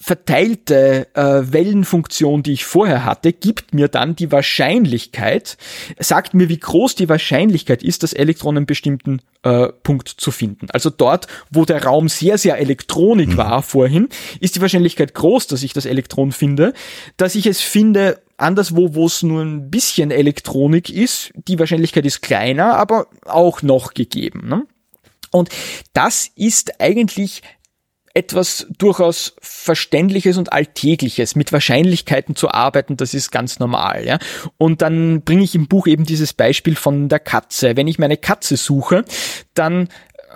verteilte äh, Wellenfunktion, die ich vorher hatte, gibt mir dann die Wahrscheinlichkeit, sagt mir, wie groß die Wahrscheinlichkeit ist, das Elektron einen bestimmten äh, Punkt zu finden. Also dort, wo der Raum sehr, sehr Elektronik war vorhin, ist die Wahrscheinlichkeit groß, dass ich das Elektron finde. Dass ich es finde, anderswo, wo es nur ein bisschen Elektronik ist, die Wahrscheinlichkeit ist kleiner, aber auch noch gegeben. Ne? Und das ist eigentlich etwas durchaus Verständliches und Alltägliches. Mit Wahrscheinlichkeiten zu arbeiten, das ist ganz normal. Ja? Und dann bringe ich im Buch eben dieses Beispiel von der Katze. Wenn ich meine Katze suche, dann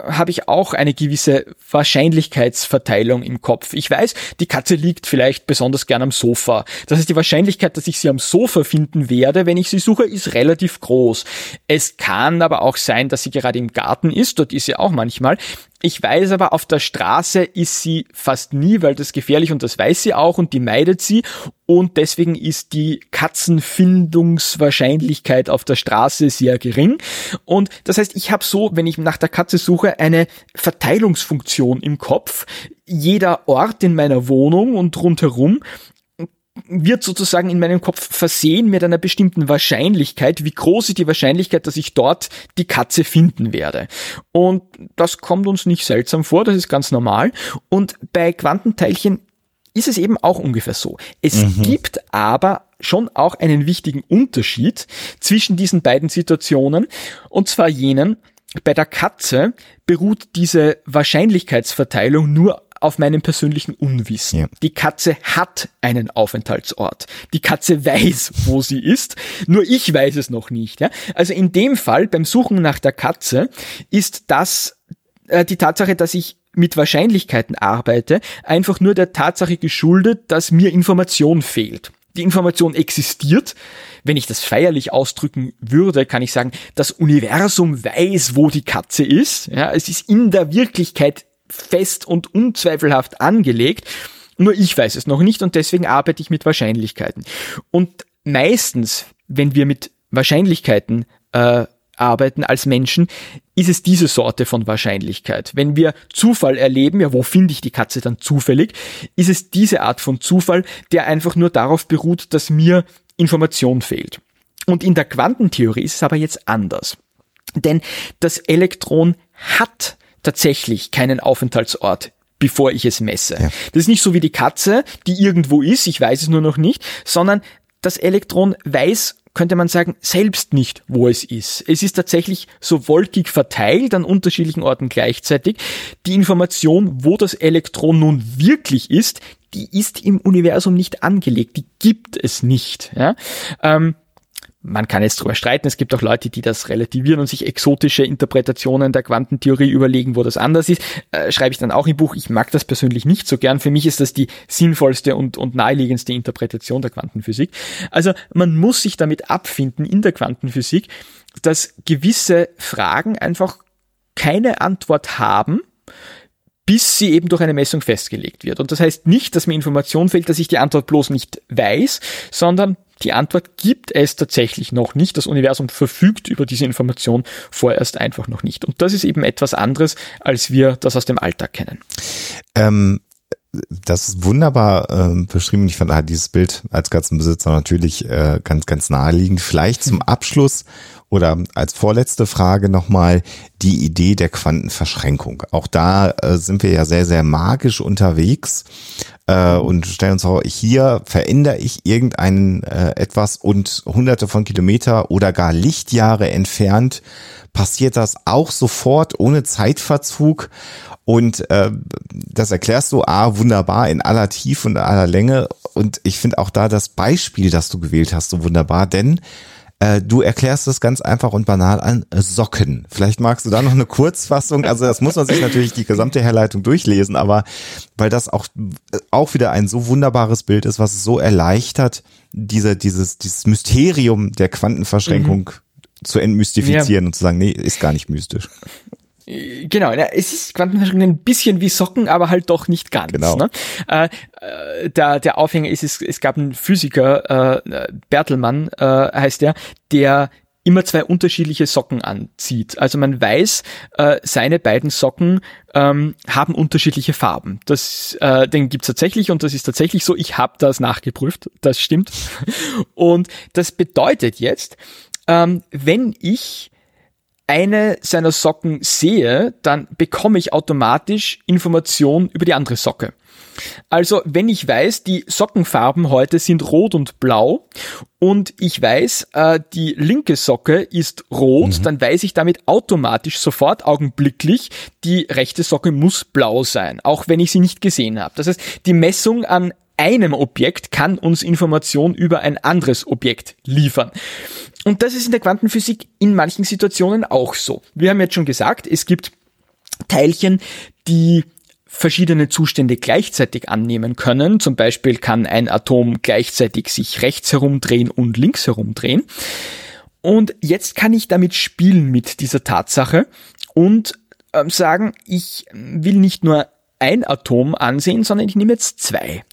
habe ich auch eine gewisse Wahrscheinlichkeitsverteilung im Kopf. Ich weiß, die Katze liegt vielleicht besonders gern am Sofa. Das heißt, die Wahrscheinlichkeit, dass ich sie am Sofa finden werde, wenn ich sie suche, ist relativ groß. Es kann aber auch sein, dass sie gerade im Garten ist. Dort ist sie auch manchmal. Ich weiß aber, auf der Straße ist sie fast nie, weil das gefährlich und das weiß sie auch und die meidet sie. Und deswegen ist die Katzenfindungswahrscheinlichkeit auf der Straße sehr gering. Und das heißt, ich habe so, wenn ich nach der Katze suche, eine Verteilungsfunktion im Kopf. Jeder Ort in meiner Wohnung und rundherum wird sozusagen in meinem Kopf versehen mit einer bestimmten Wahrscheinlichkeit. Wie groß ist die Wahrscheinlichkeit, dass ich dort die Katze finden werde? Und das kommt uns nicht seltsam vor, das ist ganz normal. Und bei Quantenteilchen ist es eben auch ungefähr so. Es gibt aber schon auch einen wichtigen Unterschied zwischen diesen beiden Situationen, und zwar jenen, bei der Katze beruht diese Wahrscheinlichkeitsverteilung nur auf meinem persönlichen Unwissen. Ja. Die Katze hat einen Aufenthaltsort. Die Katze weiß, wo sie ist, nur ich weiß es noch nicht. Ja? Also in dem Fall, beim Suchen nach der Katze, ist das äh, die Tatsache, dass ich mit Wahrscheinlichkeiten arbeite, einfach nur der Tatsache geschuldet, dass mir Information fehlt. Die Information existiert. Wenn ich das feierlich ausdrücken würde, kann ich sagen, das Universum weiß, wo die Katze ist. Ja, es ist in der Wirklichkeit fest und unzweifelhaft angelegt. Nur ich weiß es noch nicht und deswegen arbeite ich mit Wahrscheinlichkeiten. Und meistens, wenn wir mit Wahrscheinlichkeiten äh, arbeiten als Menschen, ist es diese Sorte von Wahrscheinlichkeit. Wenn wir Zufall erleben, ja, wo finde ich die Katze dann zufällig, ist es diese Art von Zufall, der einfach nur darauf beruht, dass mir Information fehlt. Und in der Quantentheorie ist es aber jetzt anders. Denn das Elektron hat tatsächlich keinen Aufenthaltsort bevor ich es messe. Ja. Das ist nicht so wie die Katze, die irgendwo ist, ich weiß es nur noch nicht, sondern das Elektron weiß, könnte man sagen, selbst nicht, wo es ist. Es ist tatsächlich so wolkig verteilt an unterschiedlichen Orten gleichzeitig. Die Information, wo das Elektron nun wirklich ist, die ist im Universum nicht angelegt, die gibt es nicht. Ja? Ähm, man kann jetzt drüber streiten. Es gibt auch Leute, die das relativieren und sich exotische Interpretationen der Quantentheorie überlegen, wo das anders ist. Äh, schreibe ich dann auch im Buch. Ich mag das persönlich nicht so gern. Für mich ist das die sinnvollste und, und naheliegendste Interpretation der Quantenphysik. Also man muss sich damit abfinden in der Quantenphysik, dass gewisse Fragen einfach keine Antwort haben, bis sie eben durch eine Messung festgelegt wird. Und das heißt nicht, dass mir Information fehlt, dass ich die Antwort bloß nicht weiß, sondern die Antwort gibt es tatsächlich noch nicht. Das Universum verfügt über diese Information vorerst einfach noch nicht. Und das ist eben etwas anderes, als wir das aus dem Alltag kennen. Ähm, das ist wunderbar äh, beschrieben. Ich fand halt dieses Bild als Katzenbesitzer natürlich äh, ganz, ganz naheliegend. Vielleicht zum Abschluss oder als vorletzte Frage nochmal die Idee der Quantenverschränkung. Auch da äh, sind wir ja sehr, sehr magisch unterwegs äh, und stellen uns vor, hier verändere ich irgendein äh, etwas und hunderte von Kilometer oder gar Lichtjahre entfernt passiert das auch sofort ohne Zeitverzug. Und äh, das erklärst du A wunderbar in aller Tiefe und aller Länge. Und ich finde auch da das Beispiel, das du gewählt hast, so wunderbar, denn du erklärst es ganz einfach und banal an Socken. Vielleicht magst du da noch eine Kurzfassung. Also das muss man sich natürlich die gesamte Herleitung durchlesen, aber weil das auch, auch wieder ein so wunderbares Bild ist, was es so erleichtert, diese, dieses, dieses Mysterium der Quantenverschränkung mhm. zu entmystifizieren ja. und zu sagen, nee, ist gar nicht mystisch. Genau, es ist Quantenverschränkung ein bisschen wie Socken, aber halt doch nicht ganz. Genau. Ne? Äh, äh, der, der Aufhänger ist, es, es gab einen Physiker, äh, Bertelmann äh, heißt der, der immer zwei unterschiedliche Socken anzieht. Also man weiß, äh, seine beiden Socken ähm, haben unterschiedliche Farben. Das, äh, den gibt's tatsächlich und das ist tatsächlich so. Ich habe das nachgeprüft, das stimmt. <laughs> Und das bedeutet jetzt, ähm, wenn ich eine seiner Socken sehe, dann bekomme ich automatisch Information über die andere Socke. Also, wenn ich weiß, die Sockenfarben heute sind rot und blau und ich weiß, äh, die linke Socke ist rot, mhm. dann weiß ich damit automatisch sofort augenblicklich, die rechte Socke muss blau sein, auch wenn ich sie nicht gesehen habe. Das heißt, die Messung an einem Objekt kann uns Information über ein anderes Objekt liefern. Und das ist in der Quantenphysik in manchen Situationen auch so. Wir haben jetzt schon gesagt, es gibt Teilchen, die verschiedene Zustände gleichzeitig annehmen können. Zum Beispiel kann ein Atom gleichzeitig sich rechts herumdrehen und links herumdrehen. Und jetzt kann ich damit spielen mit dieser Tatsache und ähm, sagen, ich will nicht nur ein Atom ansehen, sondern ich nehme jetzt zwei.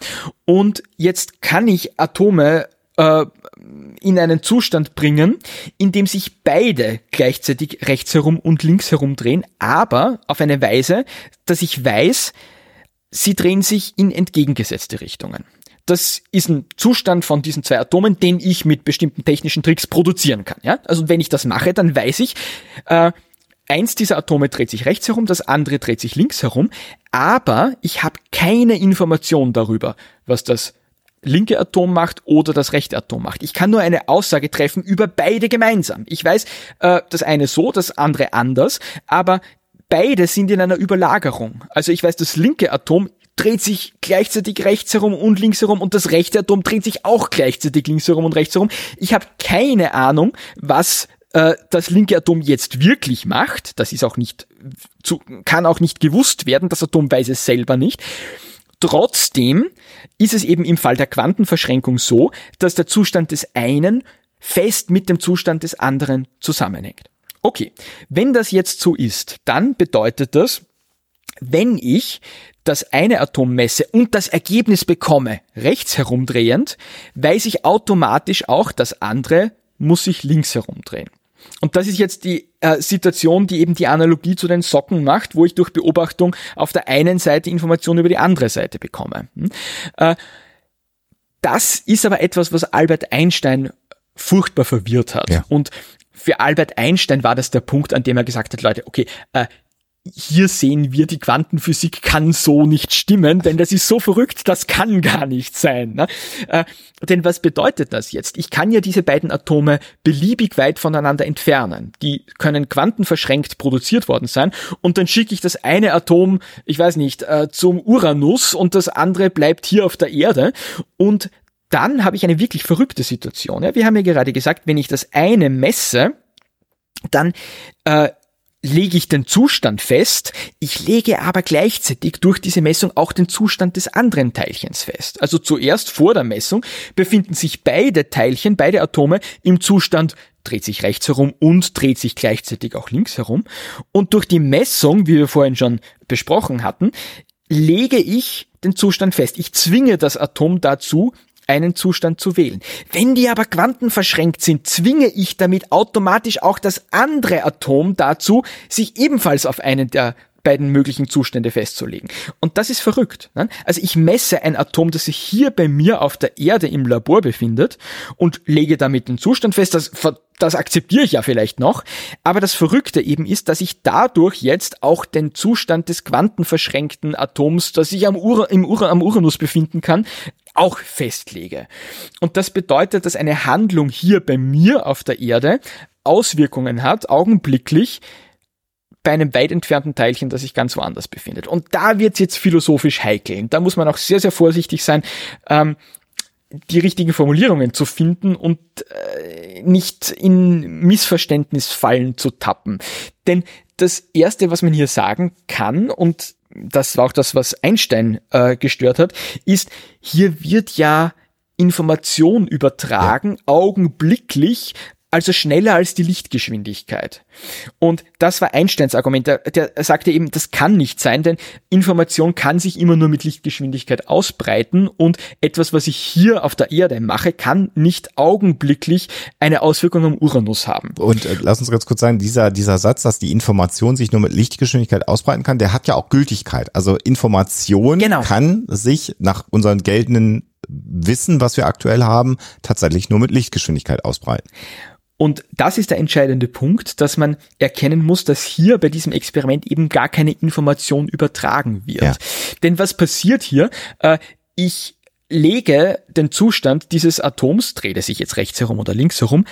Und jetzt kann ich Atome äh, in einen Zustand bringen, in dem sich beide gleichzeitig rechts herum und links herum drehen, aber auf eine Weise, dass ich weiß, sie drehen sich in entgegengesetzte Richtungen. Das ist ein Zustand von diesen zwei Atomen, den ich mit bestimmten technischen Tricks produzieren kann. Ja? Also wenn ich das mache, dann weiß ich, äh, eins dieser Atome dreht sich rechts herum, das andere dreht sich links herum, aber ich habe keine Information darüber, was das linke Atom macht oder das rechte Atom macht. Ich kann nur eine Aussage treffen über beide gemeinsam. Ich weiß, äh, das eine so, das andere anders, aber beide sind in einer Überlagerung. Also ich weiß, das linke Atom dreht sich gleichzeitig rechts herum und links herum und das rechte Atom dreht sich auch gleichzeitig links herum und rechts herum. Ich habe keine Ahnung, was äh, das linke Atom jetzt wirklich macht. Das ist auch nicht zu, kann auch nicht gewusst werden. Das Atom weiß es selber nicht. Trotzdem ist es eben im Fall der Quantenverschränkung so, dass der Zustand des einen fest mit dem Zustand des anderen zusammenhängt. Okay, wenn das jetzt so ist, dann bedeutet das, wenn ich das eine Atom messe und das Ergebnis bekomme, rechts herumdrehend, weiß ich automatisch auch, das andere muss sich links herumdrehen. Und das ist jetzt die äh, Situation, die eben die Analogie zu den Socken macht, wo ich durch Beobachtung auf der einen Seite Informationen über die andere Seite bekomme. Hm? Äh, das ist aber etwas, was Albert Einstein furchtbar verwirrt hat. Ja. Und für Albert Einstein war das der Punkt, an dem er gesagt hat, Leute, okay, äh, hier sehen wir, die Quantenphysik kann so nicht stimmen, denn das ist so verrückt, das kann gar nicht sein. Ne? Äh, denn was bedeutet das jetzt? Ich kann ja diese beiden Atome beliebig weit voneinander entfernen. Die können quantenverschränkt produziert worden sein und dann schicke ich das eine Atom, ich weiß nicht, äh, zum Uranus und das andere bleibt hier auf der Erde und dann habe ich eine wirklich verrückte Situation. Ja, wir haben ja gerade gesagt, wenn ich das eine messe, dann äh, lege ich den Zustand fest, ich lege aber gleichzeitig durch diese Messung auch den Zustand des anderen Teilchens fest. Also zuerst vor der Messung befinden sich beide Teilchen, beide Atome im Zustand dreht sich rechts herum und dreht sich gleichzeitig auch links herum. Und durch die Messung, wie wir vorhin schon besprochen hatten, lege ich den Zustand fest. Ich zwinge das Atom dazu, einen Zustand zu wählen. Wenn die aber quantenverschränkt sind, zwinge ich damit automatisch auch das andere Atom dazu, sich ebenfalls auf einen der beiden möglichen Zustände festzulegen. Und das ist verrückt. Ne? Also ich messe ein Atom, das sich hier bei mir auf der Erde im Labor befindet und lege damit den Zustand fest. Das, das akzeptiere ich ja vielleicht noch. Aber das Verrückte eben ist, dass ich dadurch jetzt auch den Zustand des quantenverschränkten Atoms, das sich am, Ur im Ur am Uranus befinden kann, auch festlege. Und das bedeutet, dass eine Handlung hier bei mir auf der Erde Auswirkungen hat, augenblicklich, bei einem weit entfernten Teilchen, das sich ganz woanders befindet. Und da wird es jetzt philosophisch heikel. Da muss man auch sehr, sehr vorsichtig sein, ähm, die richtigen Formulierungen zu finden und äh, nicht in Missverständnisfallen zu tappen. Denn das Erste, was man hier sagen kann, und das war auch das, was Einstein äh, gestört hat, ist, hier wird ja Information übertragen, ja. augenblicklich also schneller als die Lichtgeschwindigkeit. Und das war Einsteins Argument. Der, der sagte eben, das kann nicht sein, denn Information kann sich immer nur mit Lichtgeschwindigkeit ausbreiten und etwas, was ich hier auf der Erde mache, kann nicht augenblicklich eine Auswirkung am Uranus haben. Und äh, lass uns ganz kurz sagen, dieser, dieser Satz, dass die Information sich nur mit Lichtgeschwindigkeit ausbreiten kann, der hat ja auch Gültigkeit. Also Information genau. kann sich nach unseren geltenden Wissen, was wir aktuell haben, tatsächlich nur mit Lichtgeschwindigkeit ausbreiten. Und das ist der entscheidende Punkt, dass man erkennen muss, dass hier bei diesem Experiment eben gar keine Information übertragen wird. Ja. Denn was passiert hier? Äh, ich lege den Zustand dieses Atoms, dreht er sich jetzt rechts herum oder links herum,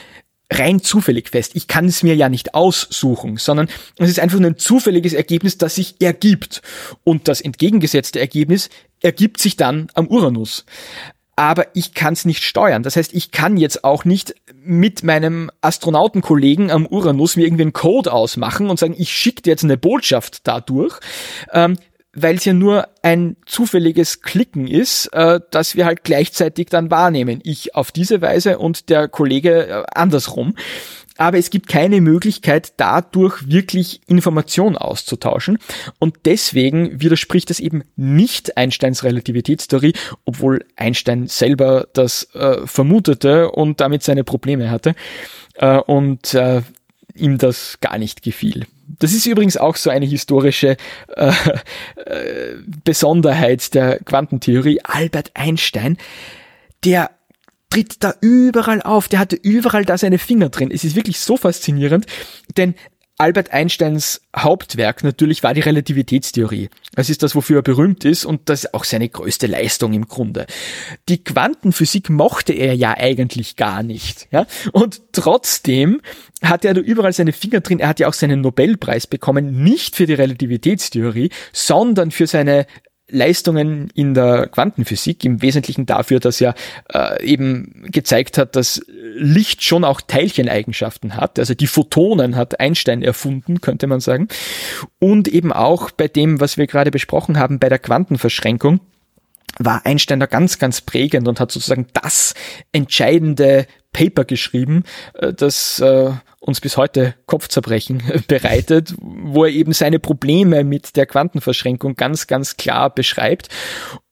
rein zufällig fest. Ich kann es mir ja nicht aussuchen, sondern es ist einfach nur ein zufälliges Ergebnis, das sich ergibt. Und das entgegengesetzte Ergebnis ergibt sich dann am Uranus aber ich kann es nicht steuern. Das heißt, ich kann jetzt auch nicht mit meinem Astronautenkollegen am Uranus mir irgendwie einen Code ausmachen und sagen, ich schicke jetzt eine Botschaft dadurch, ähm, weil es ja nur ein zufälliges Klicken ist, äh, dass wir halt gleichzeitig dann wahrnehmen. Ich auf diese Weise und der Kollege äh, andersrum aber es gibt keine Möglichkeit, dadurch wirklich Information auszutauschen. Und deswegen widerspricht es eben nicht Einsteins Relativitätstheorie, obwohl Einstein selber das äh, vermutete und damit seine Probleme hatte äh, und äh, ihm das gar nicht gefiel. Das ist übrigens auch so eine historische äh, äh, Besonderheit der Quantentheorie. Albert Einstein, der tritt da überall auf. Der hatte überall da seine Finger drin. Es ist wirklich so faszinierend, denn Albert Einsteins Hauptwerk natürlich war die Relativitätstheorie. Das ist das, wofür er berühmt ist und das ist auch seine größte Leistung im Grunde. Die Quantenphysik mochte er ja eigentlich gar nicht. Ja? Und trotzdem hatte er da überall seine Finger drin. Er hat ja auch seinen Nobelpreis bekommen, nicht für die Relativitätstheorie, sondern für seine Leistungen in der Quantenphysik, im Wesentlichen dafür, dass er äh, eben gezeigt hat, dass Licht schon auch Teilcheneigenschaften hat. Also die Photonen hat Einstein erfunden, könnte man sagen. Und eben auch bei dem, was wir gerade besprochen haben, bei der Quantenverschränkung war Einstein da ganz, ganz prägend und hat sozusagen das entscheidende Paper geschrieben, äh, das äh, uns bis heute Kopfzerbrechen <laughs> bereitet, wo er eben seine Probleme mit der Quantenverschränkung ganz, ganz klar beschreibt.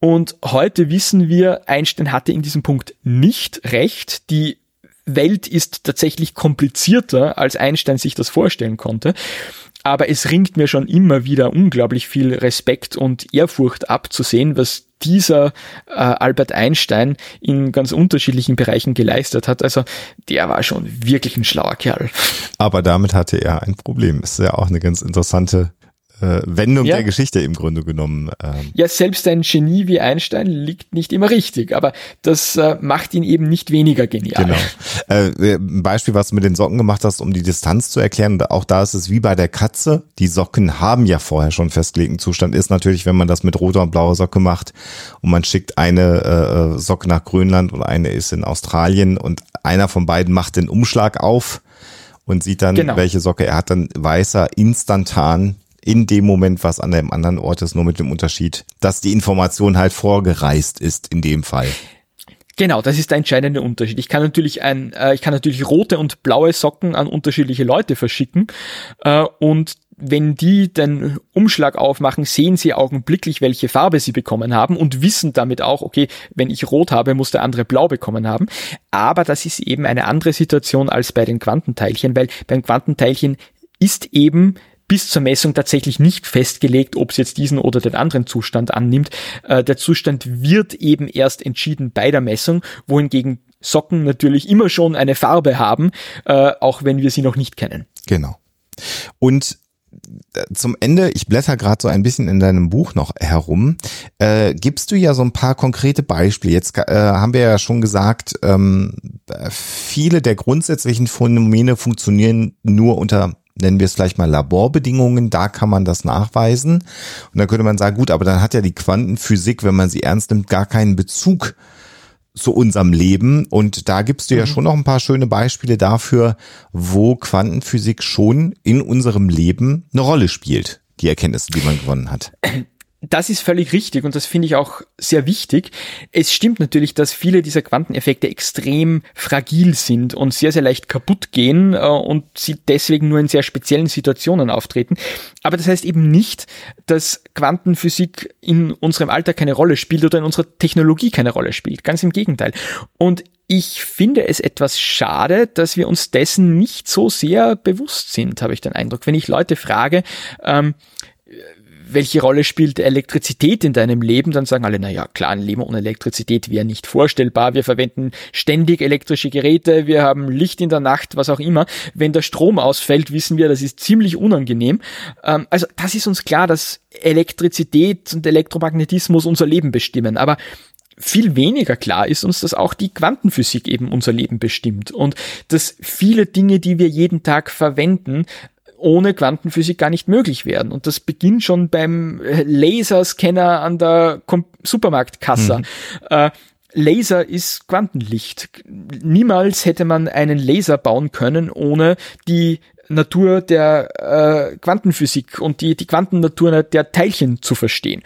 Und heute wissen wir, Einstein hatte in diesem Punkt nicht recht. Die Welt ist tatsächlich komplizierter, als Einstein sich das vorstellen konnte aber es ringt mir schon immer wieder unglaublich viel Respekt und Ehrfurcht ab zu sehen, was dieser äh, Albert Einstein in ganz unterschiedlichen Bereichen geleistet hat. Also der war schon wirklich ein schlauer Kerl. Aber damit hatte er ein Problem. Ist ja auch eine ganz interessante äh, Wendung ja. der Geschichte im Grunde genommen. Ähm. Ja, selbst ein Genie wie Einstein liegt nicht immer richtig, aber das äh, macht ihn eben nicht weniger genial. Genau. Äh, ein Beispiel, was du mit den Socken gemacht hast, um die Distanz zu erklären, auch da ist es wie bei der Katze. Die Socken haben ja vorher schon festgelegten Zustand. Ist natürlich, wenn man das mit roter und blauer Socke macht und man schickt eine äh, Socke nach Grönland und eine ist in Australien und einer von beiden macht den Umschlag auf und sieht dann, genau. welche Socke er hat, dann weiß er instantan in dem Moment, was an dem anderen Ort ist, nur mit dem Unterschied, dass die Information halt vorgereist ist in dem Fall. Genau, das ist der entscheidende Unterschied. Ich kann natürlich ein, äh, ich kann natürlich rote und blaue Socken an unterschiedliche Leute verschicken äh, und wenn die den Umschlag aufmachen, sehen sie augenblicklich, welche Farbe sie bekommen haben und wissen damit auch, okay, wenn ich rot habe, muss der andere blau bekommen haben. Aber das ist eben eine andere Situation als bei den Quantenteilchen, weil beim Quantenteilchen ist eben bis zur Messung tatsächlich nicht festgelegt, ob es jetzt diesen oder den anderen Zustand annimmt. Äh, der Zustand wird eben erst entschieden bei der Messung, wohingegen Socken natürlich immer schon eine Farbe haben, äh, auch wenn wir sie noch nicht kennen. Genau. Und zum Ende, ich blätter gerade so ein bisschen in deinem Buch noch herum, äh, gibst du ja so ein paar konkrete Beispiele. Jetzt äh, haben wir ja schon gesagt, ähm, viele der grundsätzlichen Phänomene funktionieren nur unter nennen wir es vielleicht mal Laborbedingungen, da kann man das nachweisen. Und dann könnte man sagen, gut, aber dann hat ja die Quantenphysik, wenn man sie ernst nimmt, gar keinen Bezug zu unserem Leben. Und da gibst du ja mhm. schon noch ein paar schöne Beispiele dafür, wo Quantenphysik schon in unserem Leben eine Rolle spielt, die Erkenntnisse, die man gewonnen hat. <clears throat> Das ist völlig richtig und das finde ich auch sehr wichtig. Es stimmt natürlich, dass viele dieser Quanteneffekte extrem fragil sind und sehr, sehr leicht kaputt gehen äh, und sie deswegen nur in sehr speziellen Situationen auftreten. Aber das heißt eben nicht, dass Quantenphysik in unserem Alltag keine Rolle spielt oder in unserer Technologie keine Rolle spielt. Ganz im Gegenteil. Und ich finde es etwas schade, dass wir uns dessen nicht so sehr bewusst sind, habe ich den Eindruck. Wenn ich Leute frage, ähm, welche Rolle spielt Elektrizität in deinem Leben? Dann sagen alle, na ja, klar, ein Leben ohne Elektrizität wäre nicht vorstellbar. Wir verwenden ständig elektrische Geräte, wir haben Licht in der Nacht, was auch immer. Wenn der Strom ausfällt, wissen wir, das ist ziemlich unangenehm. Ähm, also das ist uns klar, dass Elektrizität und Elektromagnetismus unser Leben bestimmen. Aber viel weniger klar ist uns, dass auch die Quantenphysik eben unser Leben bestimmt und dass viele Dinge, die wir jeden Tag verwenden, ohne Quantenphysik gar nicht möglich wären. Und das beginnt schon beim Laserscanner an der Supermarktkasse. Mhm. Äh, Laser ist Quantenlicht. Niemals hätte man einen Laser bauen können, ohne die Natur der äh, Quantenphysik und die, die Quantennatur der Teilchen zu verstehen.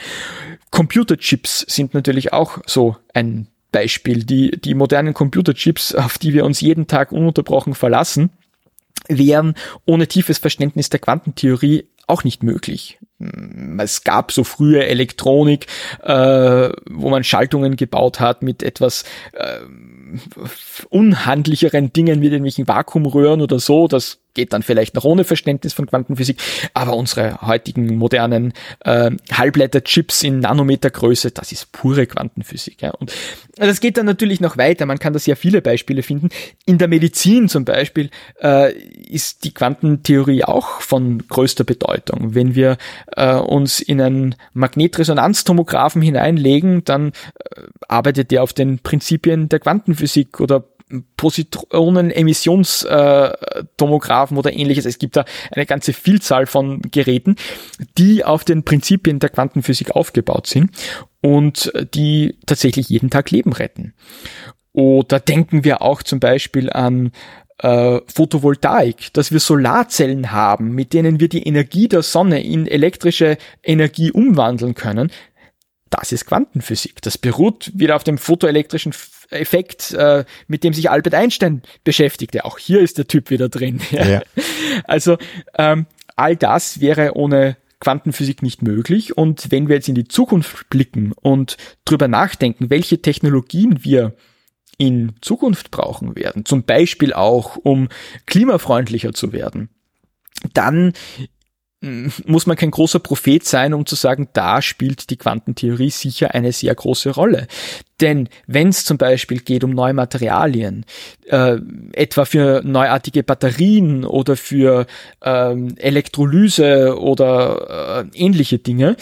Computerchips sind natürlich auch so ein Beispiel. Die, die modernen Computerchips, auf die wir uns jeden Tag ununterbrochen verlassen, wären ohne tiefes Verständnis der Quantentheorie auch nicht möglich. Hm, es gab so frühe Elektronik, äh, wo man Schaltungen gebaut hat mit etwas äh, unhandlicheren Dingen wie irgendwelchen Vakuumröhren oder so. Das geht dann vielleicht noch ohne Verständnis von Quantenphysik, aber unsere heutigen modernen äh, Halbleiterchips in Nanometergröße, das ist pure Quantenphysik. Ja. Und das geht dann natürlich noch weiter, man kann da sehr viele Beispiele finden. In der Medizin zum Beispiel äh, ist die Quantentheorie auch von größter Bedeutung. Wenn wir äh, uns in einen Magnetresonanztomographen hineinlegen, dann äh, arbeitet der auf den Prinzipien der Quantenphysik oder Positronen-Emissionstomographen oder ähnliches. Es gibt da eine ganze Vielzahl von Geräten, die auf den Prinzipien der Quantenphysik aufgebaut sind und die tatsächlich jeden Tag Leben retten. Oder denken wir auch zum Beispiel an äh, Photovoltaik, dass wir Solarzellen haben, mit denen wir die Energie der Sonne in elektrische Energie umwandeln können. Das ist Quantenphysik. Das beruht wieder auf dem photoelektrischen Effekt, äh, mit dem sich Albert Einstein beschäftigte. Auch hier ist der Typ wieder drin. <laughs> Ja. Also ähm, all das wäre ohne Quantenphysik nicht möglich. Und wenn wir jetzt in die Zukunft blicken und drüber nachdenken, welche Technologien wir in Zukunft brauchen werden, zum Beispiel auch um klimafreundlicher zu werden, dann muss man kein großer Prophet sein, um zu sagen, da spielt die Quantentheorie sicher eine sehr große Rolle. Denn wenn es zum Beispiel geht um neue Materialien, äh, etwa für neuartige Batterien oder für ähm, Elektrolyse oder äh, ähnliche Dinge,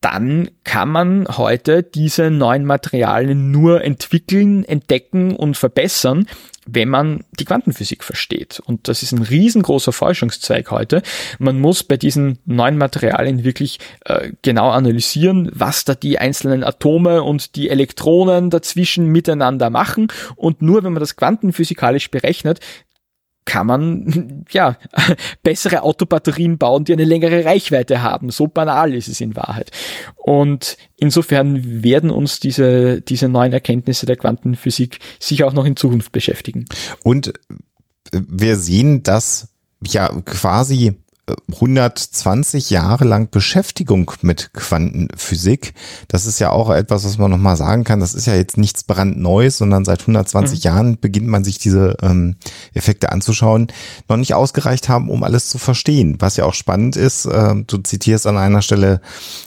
dann kann man heute diese neuen Materialien nur entwickeln, entdecken und verbessern, wenn man die Quantenphysik versteht. Und das ist ein riesengroßer Forschungszweig heute. Man muss bei diesen neuen Materialien wirklich äh, genau analysieren, was da die einzelnen Atome und die Elektronen dazwischen miteinander machen. Und nur wenn man das quantenphysikalisch berechnet, kann man <laughs> ja <laughs> bessere Autobatterien bauen, die eine längere Reichweite haben. So banal ist es in Wahrheit. Und insofern werden uns diese, diese neuen Erkenntnisse der Quantenphysik sicher auch noch in Zukunft beschäftigen. Und wir sehen, dass ja quasi 120 Jahre lang Beschäftigung mit Quantenphysik. Das ist ja auch etwas, was man nochmal sagen kann. Das ist ja jetzt nichts brandneues, sondern seit 120 mhm. Jahren beginnt man sich diese ähm, Effekte anzuschauen, noch nicht ausgereicht haben, um alles zu verstehen. Was ja auch spannend ist, äh, du zitierst an einer Stelle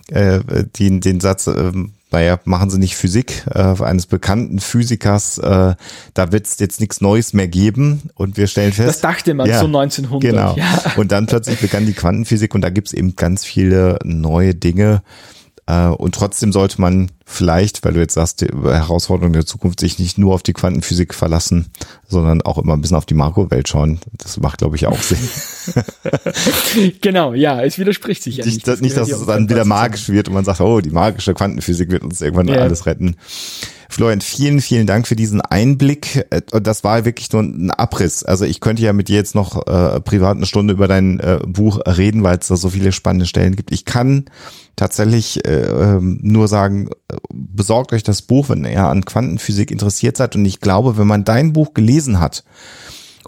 äh, den, den Satz, äh, naja, machen sie nicht Physik äh, eines bekannten Physikers, äh, da wird es jetzt nichts Neues mehr geben und wir stellen fest. Das dachte man ja, so 1900. Genau. Ja. Und dann plötzlich begann die Quantenphysik und da gibt es eben ganz viele neue Dinge, und trotzdem sollte man vielleicht, weil du jetzt sagst, die Herausforderungen der Zukunft sich nicht nur auf die Quantenphysik verlassen, sondern auch immer ein bisschen auf die Makrowelt schauen. Das macht, glaube ich, auch Sinn. <laughs> genau, ja, es widerspricht sich ja nicht. Das nicht, dass es dann wieder magisch wird und man sagt, oh, die magische Quantenphysik wird uns irgendwann ja. alles retten. Florian, vielen, vielen Dank für diesen Einblick. Äh, das war wirklich nur ein Abriss. Also ich könnte ja mit dir jetzt noch äh, privat eine Stunde über dein äh, Buch reden, weil es da so viele spannende Stellen gibt. Ich kann tatsächlich äh, ähm, nur sagen, besorgt euch das Buch, wenn ihr an Quantenphysik interessiert seid. Und ich glaube, wenn man dein Buch gelesen hat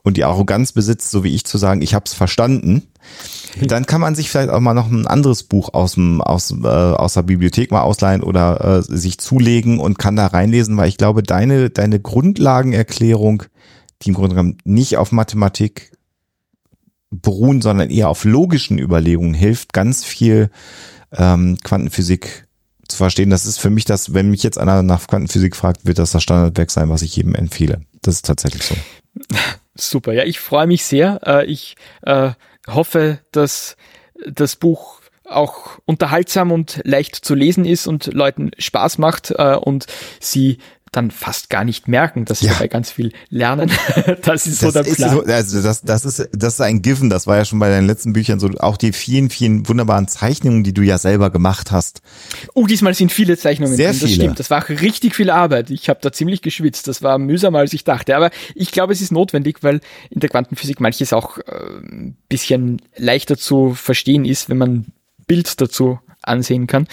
und die Arroganz besitzt, so wie ich zu sagen, ich habe es verstanden, dann kann man sich vielleicht auch mal noch ein anderes Buch aus, dem, aus, äh, aus der Bibliothek mal ausleihen oder äh, sich zulegen und kann da reinlesen, weil ich glaube, deine, deine Grundlagenerklärung, die im Grunde genommen nicht auf Mathematik beruhen, sondern eher auf logischen Überlegungen, hilft ganz viel ähm, Quantenphysik zu verstehen. Das ist für mich das, wenn mich jetzt einer nach Quantenphysik fragt, wird das das Standardwerk sein, was ich jedem empfehle. Das ist tatsächlich so. <laughs> Super, ja, ich freue mich sehr. Äh, ich äh, hoffe, dass das Buch auch unterhaltsam und leicht zu lesen ist und Leuten Spaß macht äh, und sie dann fast gar nicht merken, dass sie ja. dabei ganz viel lernen. <laughs> das ist so das der Plan. So, also das, das ist, das ist ein Given. Das war ja schon bei deinen letzten Büchern so. Auch die vielen, vielen wunderbaren Zeichnungen, die du ja selber gemacht hast. Oh, diesmal sind viele Zeichnungen Sehr drin. Das viele. stimmt. Das war richtig viel Arbeit. Ich habe da ziemlich geschwitzt. Das war mühsamer, als ich dachte. Aber ich glaube, es ist notwendig, weil in der Quantenphysik manches auch äh, ein bisschen leichter zu verstehen ist, wenn man Bild dazu ansehen kann.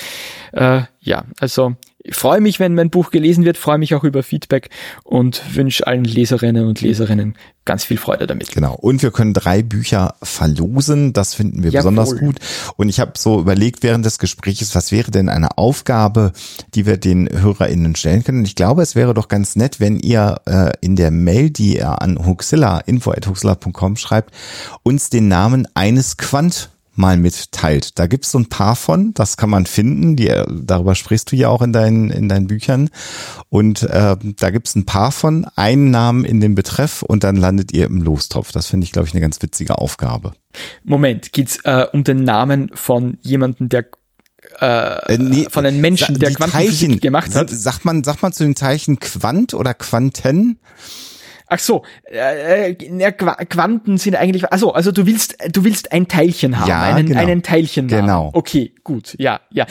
Äh, ja, also ich freue mich, wenn mein Buch gelesen wird, freue mich auch über Feedback und wünsche allen Leserinnen und Leserinnen ganz viel Freude damit. Genau. Und wir können drei Bücher verlosen. Das finden wir Jawohl. besonders gut. Und ich habe so überlegt während des Gesprächs, was wäre denn eine Aufgabe, die wir den HörerInnen stellen können. Und ich glaube, es wäre doch ganz nett, wenn ihr äh, in der Mail, die ihr an Huxilla, info.huxilla.com schreibt, uns den Namen eines Quant mal mitteilt. Da gibt's so ein paar von, das kann man finden, die, darüber sprichst du ja auch in deinen, in deinen Büchern. Und äh, da gibt's ein paar von, einen Namen in dem Betreff und dann landet ihr im Lostopf. Das finde ich, glaube ich, eine ganz witzige Aufgabe. Moment, geht's äh, um den Namen von jemandem, der äh, äh, nee, von einem Menschen, der Quantenphysik gemacht hat. Sagt man, sagt man zu den Zeichen Quant oder Quanten? Ach so, äh, äh, Quanten sind eigentlich, also also du willst, du willst ein Teilchen haben, ja, einen, genau. einen Teilchen. Genau. Okay, gut, ja, ja.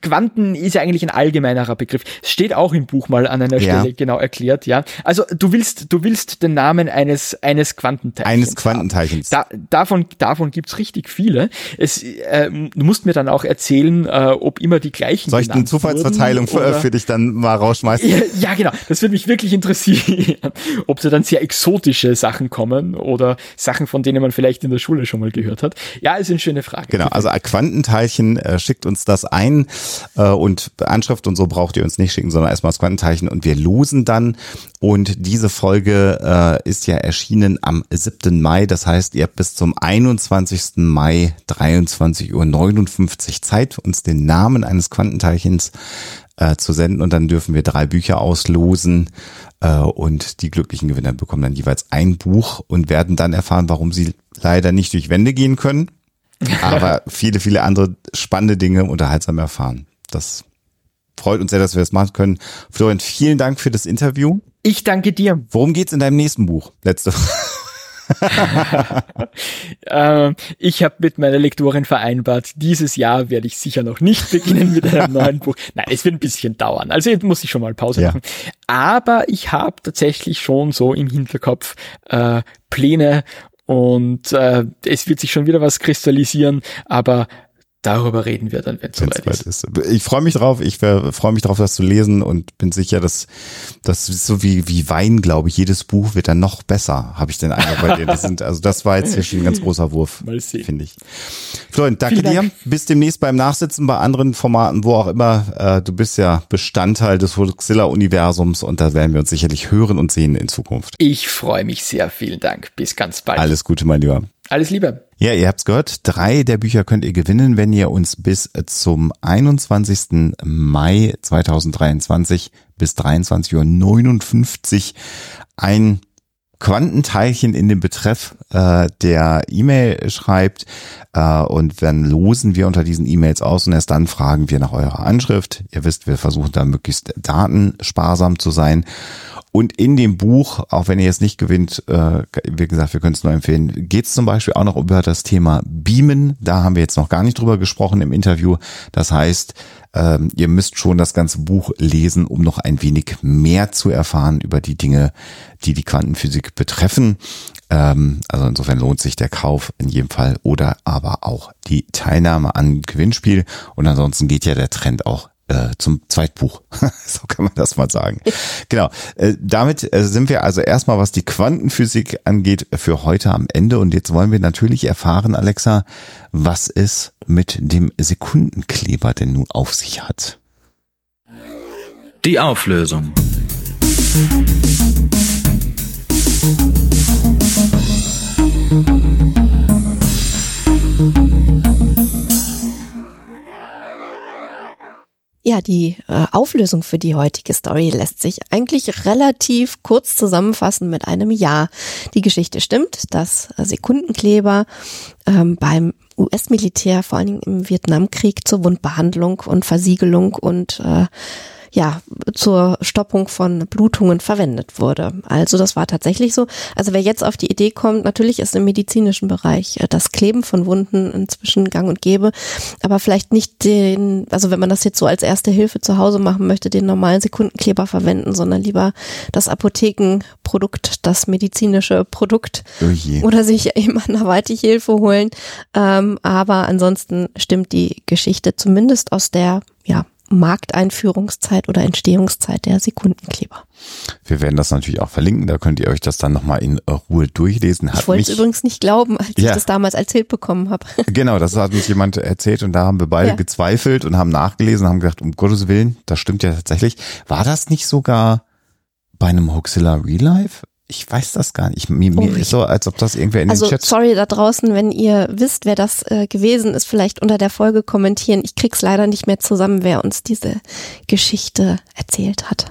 Quanten ist ja eigentlich ein allgemeinerer Begriff. Es steht auch im Buch mal an einer Stelle ja. genau erklärt, ja. Also du willst, du willst den Namen eines, eines Quantenteilchens. Eines Quantenteilchens. Da, davon, davon gibt's richtig viele. Es, äh, du musst mir dann auch erzählen, äh, ob immer die gleichen Soll ich eine Zufallsverteilung für, für, dich dann mal rausschmeißen? Ja, ja, genau. Das würde mich wirklich interessieren. <laughs> ob da dann sehr exotische Sachen kommen oder Sachen, von denen man vielleicht in der Schule schon mal gehört hat. Ja, ist eine schöne Frage. Genau, also Quantenteilchen äh, schickt uns das ein Äh, und Anschrift und so braucht ihr uns nicht schicken, sondern erstmal das Quantenteilchen und wir losen dann. Und diese Folge äh, ist ja erschienen am 7. Mai. Das heißt, ihr habt bis zum 21. Mai 23.59 Uhr Zeit, uns den Namen eines Quantenteilchens äh, zu senden und dann dürfen wir drei Bücher auslosen äh, und die glücklichen Gewinner bekommen dann jeweils ein Buch und werden dann erfahren, warum sie leider nicht durch Wände gehen können, <laughs> aber viele, viele andere spannende Dinge unterhaltsam erfahren. Das freut uns sehr, dass wir das machen können. Florian, vielen Dank für das Interview. Ich danke dir. Worum geht's in deinem nächsten Buch? Letzte <laughs> ähm, ich habe mit meiner Lektorin vereinbart, dieses Jahr werde ich sicher noch nicht beginnen mit einem neuen Buch. Nein, es wird ein bisschen dauern. Also jetzt muss ich schon mal Pause ja. machen. Aber ich habe tatsächlich schon so im Hinterkopf äh, Pläne und äh, es wird sich schon wieder was kristallisieren, aber Darüber reden wir dann, wenn es soweit ist. ist. Ich freue mich drauf. Ich freue mich drauf, das zu lesen und bin sicher, dass das ist so wie wie Wein, glaube ich. Jedes Buch wird dann noch besser. Habe ich den Eindruck bei dir. Das sind also das war jetzt hier schon ein ganz großer Wurf, finde ich. Florian, danke Dank. dir. Bis demnächst beim Nachsitzen bei anderen Formaten, wo auch immer. Äh, du bist ja Bestandteil des Huxilla-Universums und da werden wir uns sicherlich hören und sehen in Zukunft. Ich freue mich sehr. Vielen Dank. Bis ganz bald. Alles Gute, mein Lieber. Alles Liebe. Ja, ihr habt's gehört. Drei der Bücher könnt ihr gewinnen, wenn ihr uns bis zum 21. Mai 2023 bis 23.59 Uhr ein Quantenteilchen in den Betreff äh, der E-Mail schreibt äh, und dann losen wir unter diesen E-Mails aus und erst dann fragen wir nach eurer Anschrift. Ihr wisst, wir versuchen da möglichst datensparsam zu sein und in dem Buch, auch wenn ihr jetzt nicht gewinnt, äh, wie gesagt, wir können es nur empfehlen, geht es zum Beispiel auch noch über das Thema Beamen. Da haben wir jetzt noch gar nicht drüber gesprochen im Interview. Das heißt, ähm, ihr müsst schon das ganze Buch lesen, um noch ein wenig mehr zu erfahren über die Dinge, die die Quantenphysik betreffen. Ähm, also insofern lohnt sich der Kauf in jedem Fall oder aber auch die Teilnahme an Gewinnspiel. Und ansonsten geht ja der Trend auch äh, zum Zweitbuch. <laughs> so kann man das mal sagen. genau. Äh, damit äh, sind wir also erstmal, was die Quantenphysik angeht, für heute am Ende. Und jetzt wollen wir natürlich erfahren, Alexa, was es mit dem Sekundenkleber denn nun auf sich hat. Die Auflösung. Ja, die äh, Auflösung für die heutige Story lässt sich eigentlich relativ kurz zusammenfassen mit einem Ja. Die Geschichte stimmt, dass Sekundenkleber ähm, beim US-Militär, vor allen Dingen im Vietnamkrieg, zur Wundbehandlung und Versiegelung und äh, ja, zur Stoppung von Blutungen verwendet wurde. Also das war tatsächlich so. Also wer jetzt auf die Idee kommt, natürlich ist im medizinischen Bereich äh, das Kleben von Wunden inzwischen gang und gäbe, aber vielleicht nicht den, also wenn man das jetzt so als erste Hilfe zu Hause machen möchte, den normalen Sekundenkleber verwenden, sondern lieber das Apothekenprodukt, das medizinische Produkt oh oder sich eben anderweitig Hilfe holen. Ähm, aber ansonsten stimmt die Geschichte zumindest aus der ja, Markteinführungszeit oder Entstehungszeit der Sekundenkleber. Wir werden das natürlich auch verlinken, da könnt ihr euch das dann nochmal in Ruhe durchlesen. Hat ich wollte es übrigens nicht glauben, als ja. ich das damals erzählt bekommen habe. <laughs> Genau, das hat uns jemand erzählt und da haben wir beide ja. gezweifelt und haben nachgelesen und haben gedacht, um Gottes Willen, das stimmt ja tatsächlich. War das nicht sogar bei einem Hoaxilla Real Life? Ich weiß das gar nicht. Mir, mir oh, ist so, als ob das irgendwer in also, den Chat. Sorry da draußen, wenn ihr wisst, wer das äh, gewesen ist, vielleicht unter der Folge kommentieren. Ich krieg's leider nicht mehr zusammen, wer uns diese Geschichte erzählt hat.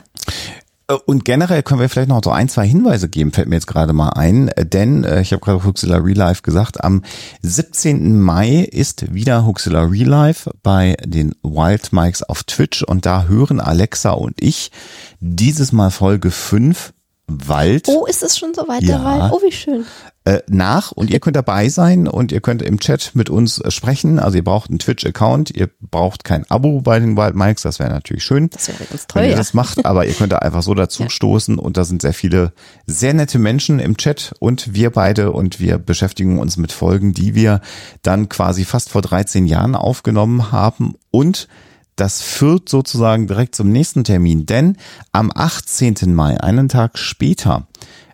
Äh, und generell können wir vielleicht noch so ein, zwei Hinweise geben, fällt mir jetzt gerade mal ein, äh, denn äh, ich habe gerade Huxilla Real Life gesagt, am 17. Mai ist wieder Huxilla Real Life bei den Wild Mikes auf Twitch und da hören Alexa und ich dieses Mal Folge 5 Wald. Oh, ist es schon so weit, ja. der Wald? Oh, wie schön. Äh, nach und ihr könnt dabei sein und ihr könnt im Chat mit uns äh, sprechen. Also ihr braucht einen Twitch-Account, ihr braucht kein Abo bei den Wild Mikes, das wäre natürlich schön. Das wäre ganz toll. Wenn ihr das macht, <laughs> aber ihr könnt da einfach so dazu ja. stoßen und da sind sehr viele sehr nette Menschen im Chat und wir beide und wir beschäftigen uns mit Folgen, die wir dann quasi fast vor 13 Jahren aufgenommen haben und das führt sozusagen direkt zum nächsten Termin, denn am 18. Mai, einen Tag später,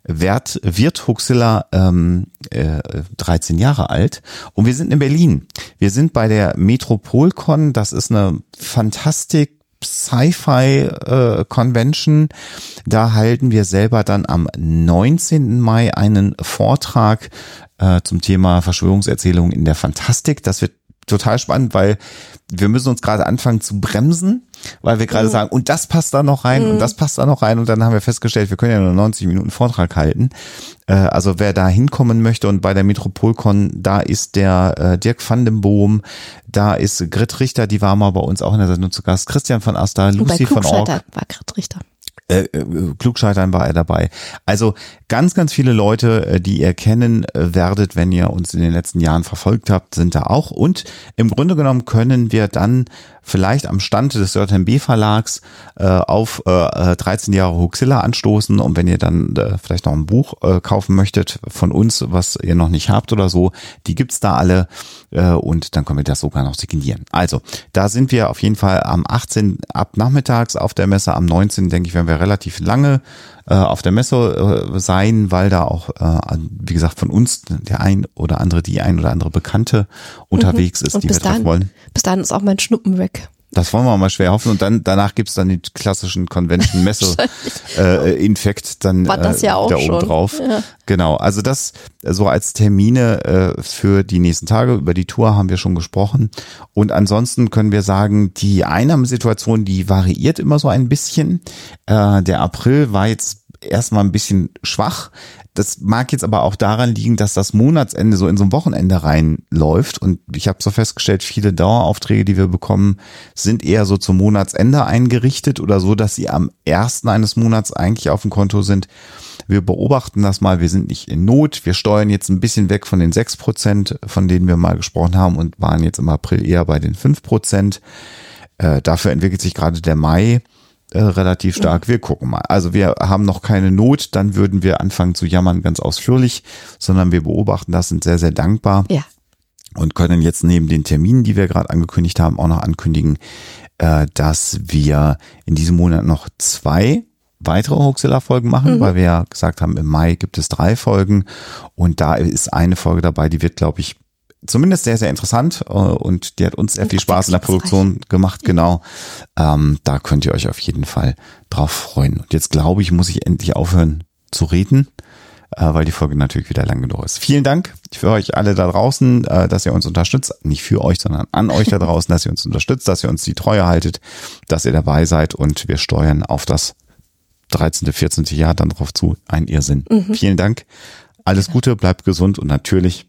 wird, wird Huxilla ähm, äh, 13 Jahre alt und wir sind in Berlin. Wir sind bei der Metropolcon, das ist eine Fantastik Sci-Fi äh, Convention. Da halten wir selber dann am 19. Mai einen Vortrag äh, zum Thema Verschwörungserzählungen in der Fantastik. Das wird total spannend, weil wir müssen uns gerade anfangen zu bremsen, weil wir gerade mhm. sagen, und das passt da noch rein mhm. und das passt da noch rein und dann haben wir festgestellt, wir können ja nur 90 Minuten Vortrag halten. Äh, also wer da hinkommen möchte und bei der Metropolcon, da ist der äh, Dirk van den Boom, da ist Grit Richter, die war mal bei uns auch in der Sendung zu Gast, Christian von Asta, Lucy von Org. war Grit Richter äh, äh, Klugscheitern war er dabei. Also ganz, ganz viele Leute, äh, die ihr kennen äh, werdet, wenn ihr uns in den letzten Jahren verfolgt habt, sind da auch. Und im Grunde genommen können wir dann vielleicht am Stand des JMB Verlags äh, auf äh, 13 Jahre Huxilla anstoßen und wenn ihr dann äh, vielleicht noch ein Buch äh, kaufen möchtet von uns, was ihr noch nicht habt oder so, die gibt's da alle äh, und dann können wir das sogar noch signieren. Also, da sind wir auf jeden Fall am 18. ab nachmittags auf der Messe, am 19. denke ich, werden wir relativ lange äh, auf der Messe äh, sein, weil da auch, äh, wie gesagt, von uns der ein oder andere, die ein oder andere Bekannte unterwegs mhm. ist, die wir treffen wollen. Bis dahin ist auch mein Schnuppen weg. Das wollen wir mal schwer hoffen. Und dann danach gibt's dann den klassischen Convention-Messe-Infekt äh, dann War das ja auch da oben drauf. Ja. Genau. Also das so als Termine äh, für die nächsten Tage. Über die Tour haben wir schon gesprochen. Und ansonsten können wir sagen, die Einnahmesituation, die variiert immer so ein bisschen. Äh, der April war jetzt erstmal ein bisschen schwach. Das mag jetzt aber auch daran liegen, dass das Monatsende so in so ein Wochenende reinläuft. Und ich habe so festgestellt, viele Daueraufträge, die wir bekommen, sind eher so zum Monatsende eingerichtet oder so, dass sie am ersten eines Monats eigentlich auf dem Konto sind. Wir beobachten das mal, wir sind nicht in Not. Wir steuern jetzt ein bisschen weg von den sechs Prozent, von denen wir mal gesprochen haben und waren jetzt im April eher bei den fünf Prozent. Äh, dafür entwickelt sich gerade der Mai äh, relativ stark. Wir gucken mal. Also wir haben noch keine Not, dann würden wir anfangen zu jammern ganz ausführlich, sondern wir beobachten das, sind sehr, sehr dankbar. Ja. Und können jetzt neben den Terminen, die wir gerade angekündigt haben, auch noch ankündigen, äh, dass wir in diesem Monat noch zwei weitere Hoaxilla-Folgen machen, mhm. weil wir ja gesagt haben, im Mai gibt es drei Folgen und da ist eine Folge dabei, die wird, glaube ich, zumindest sehr, sehr interessant äh, und die hat uns sehr viel Spaß in der Produktion gemacht, genau. Ähm, da könnt ihr euch auf jeden Fall drauf freuen. Und jetzt glaube ich, muss ich endlich aufhören zu reden, äh, weil die Folge natürlich wieder lang genug ist. Vielen Dank für euch alle da draußen, äh, dass ihr uns unterstützt. Nicht für euch, sondern an euch da <laughs> draußen, dass ihr uns unterstützt, dass ihr uns die Treue haltet, dass ihr dabei seid und wir steuern auf das 13., 14. Jahr dann drauf zu. Ein Irrsinn. Mhm. Vielen Dank. Alles Gute, bleibt gesund und natürlich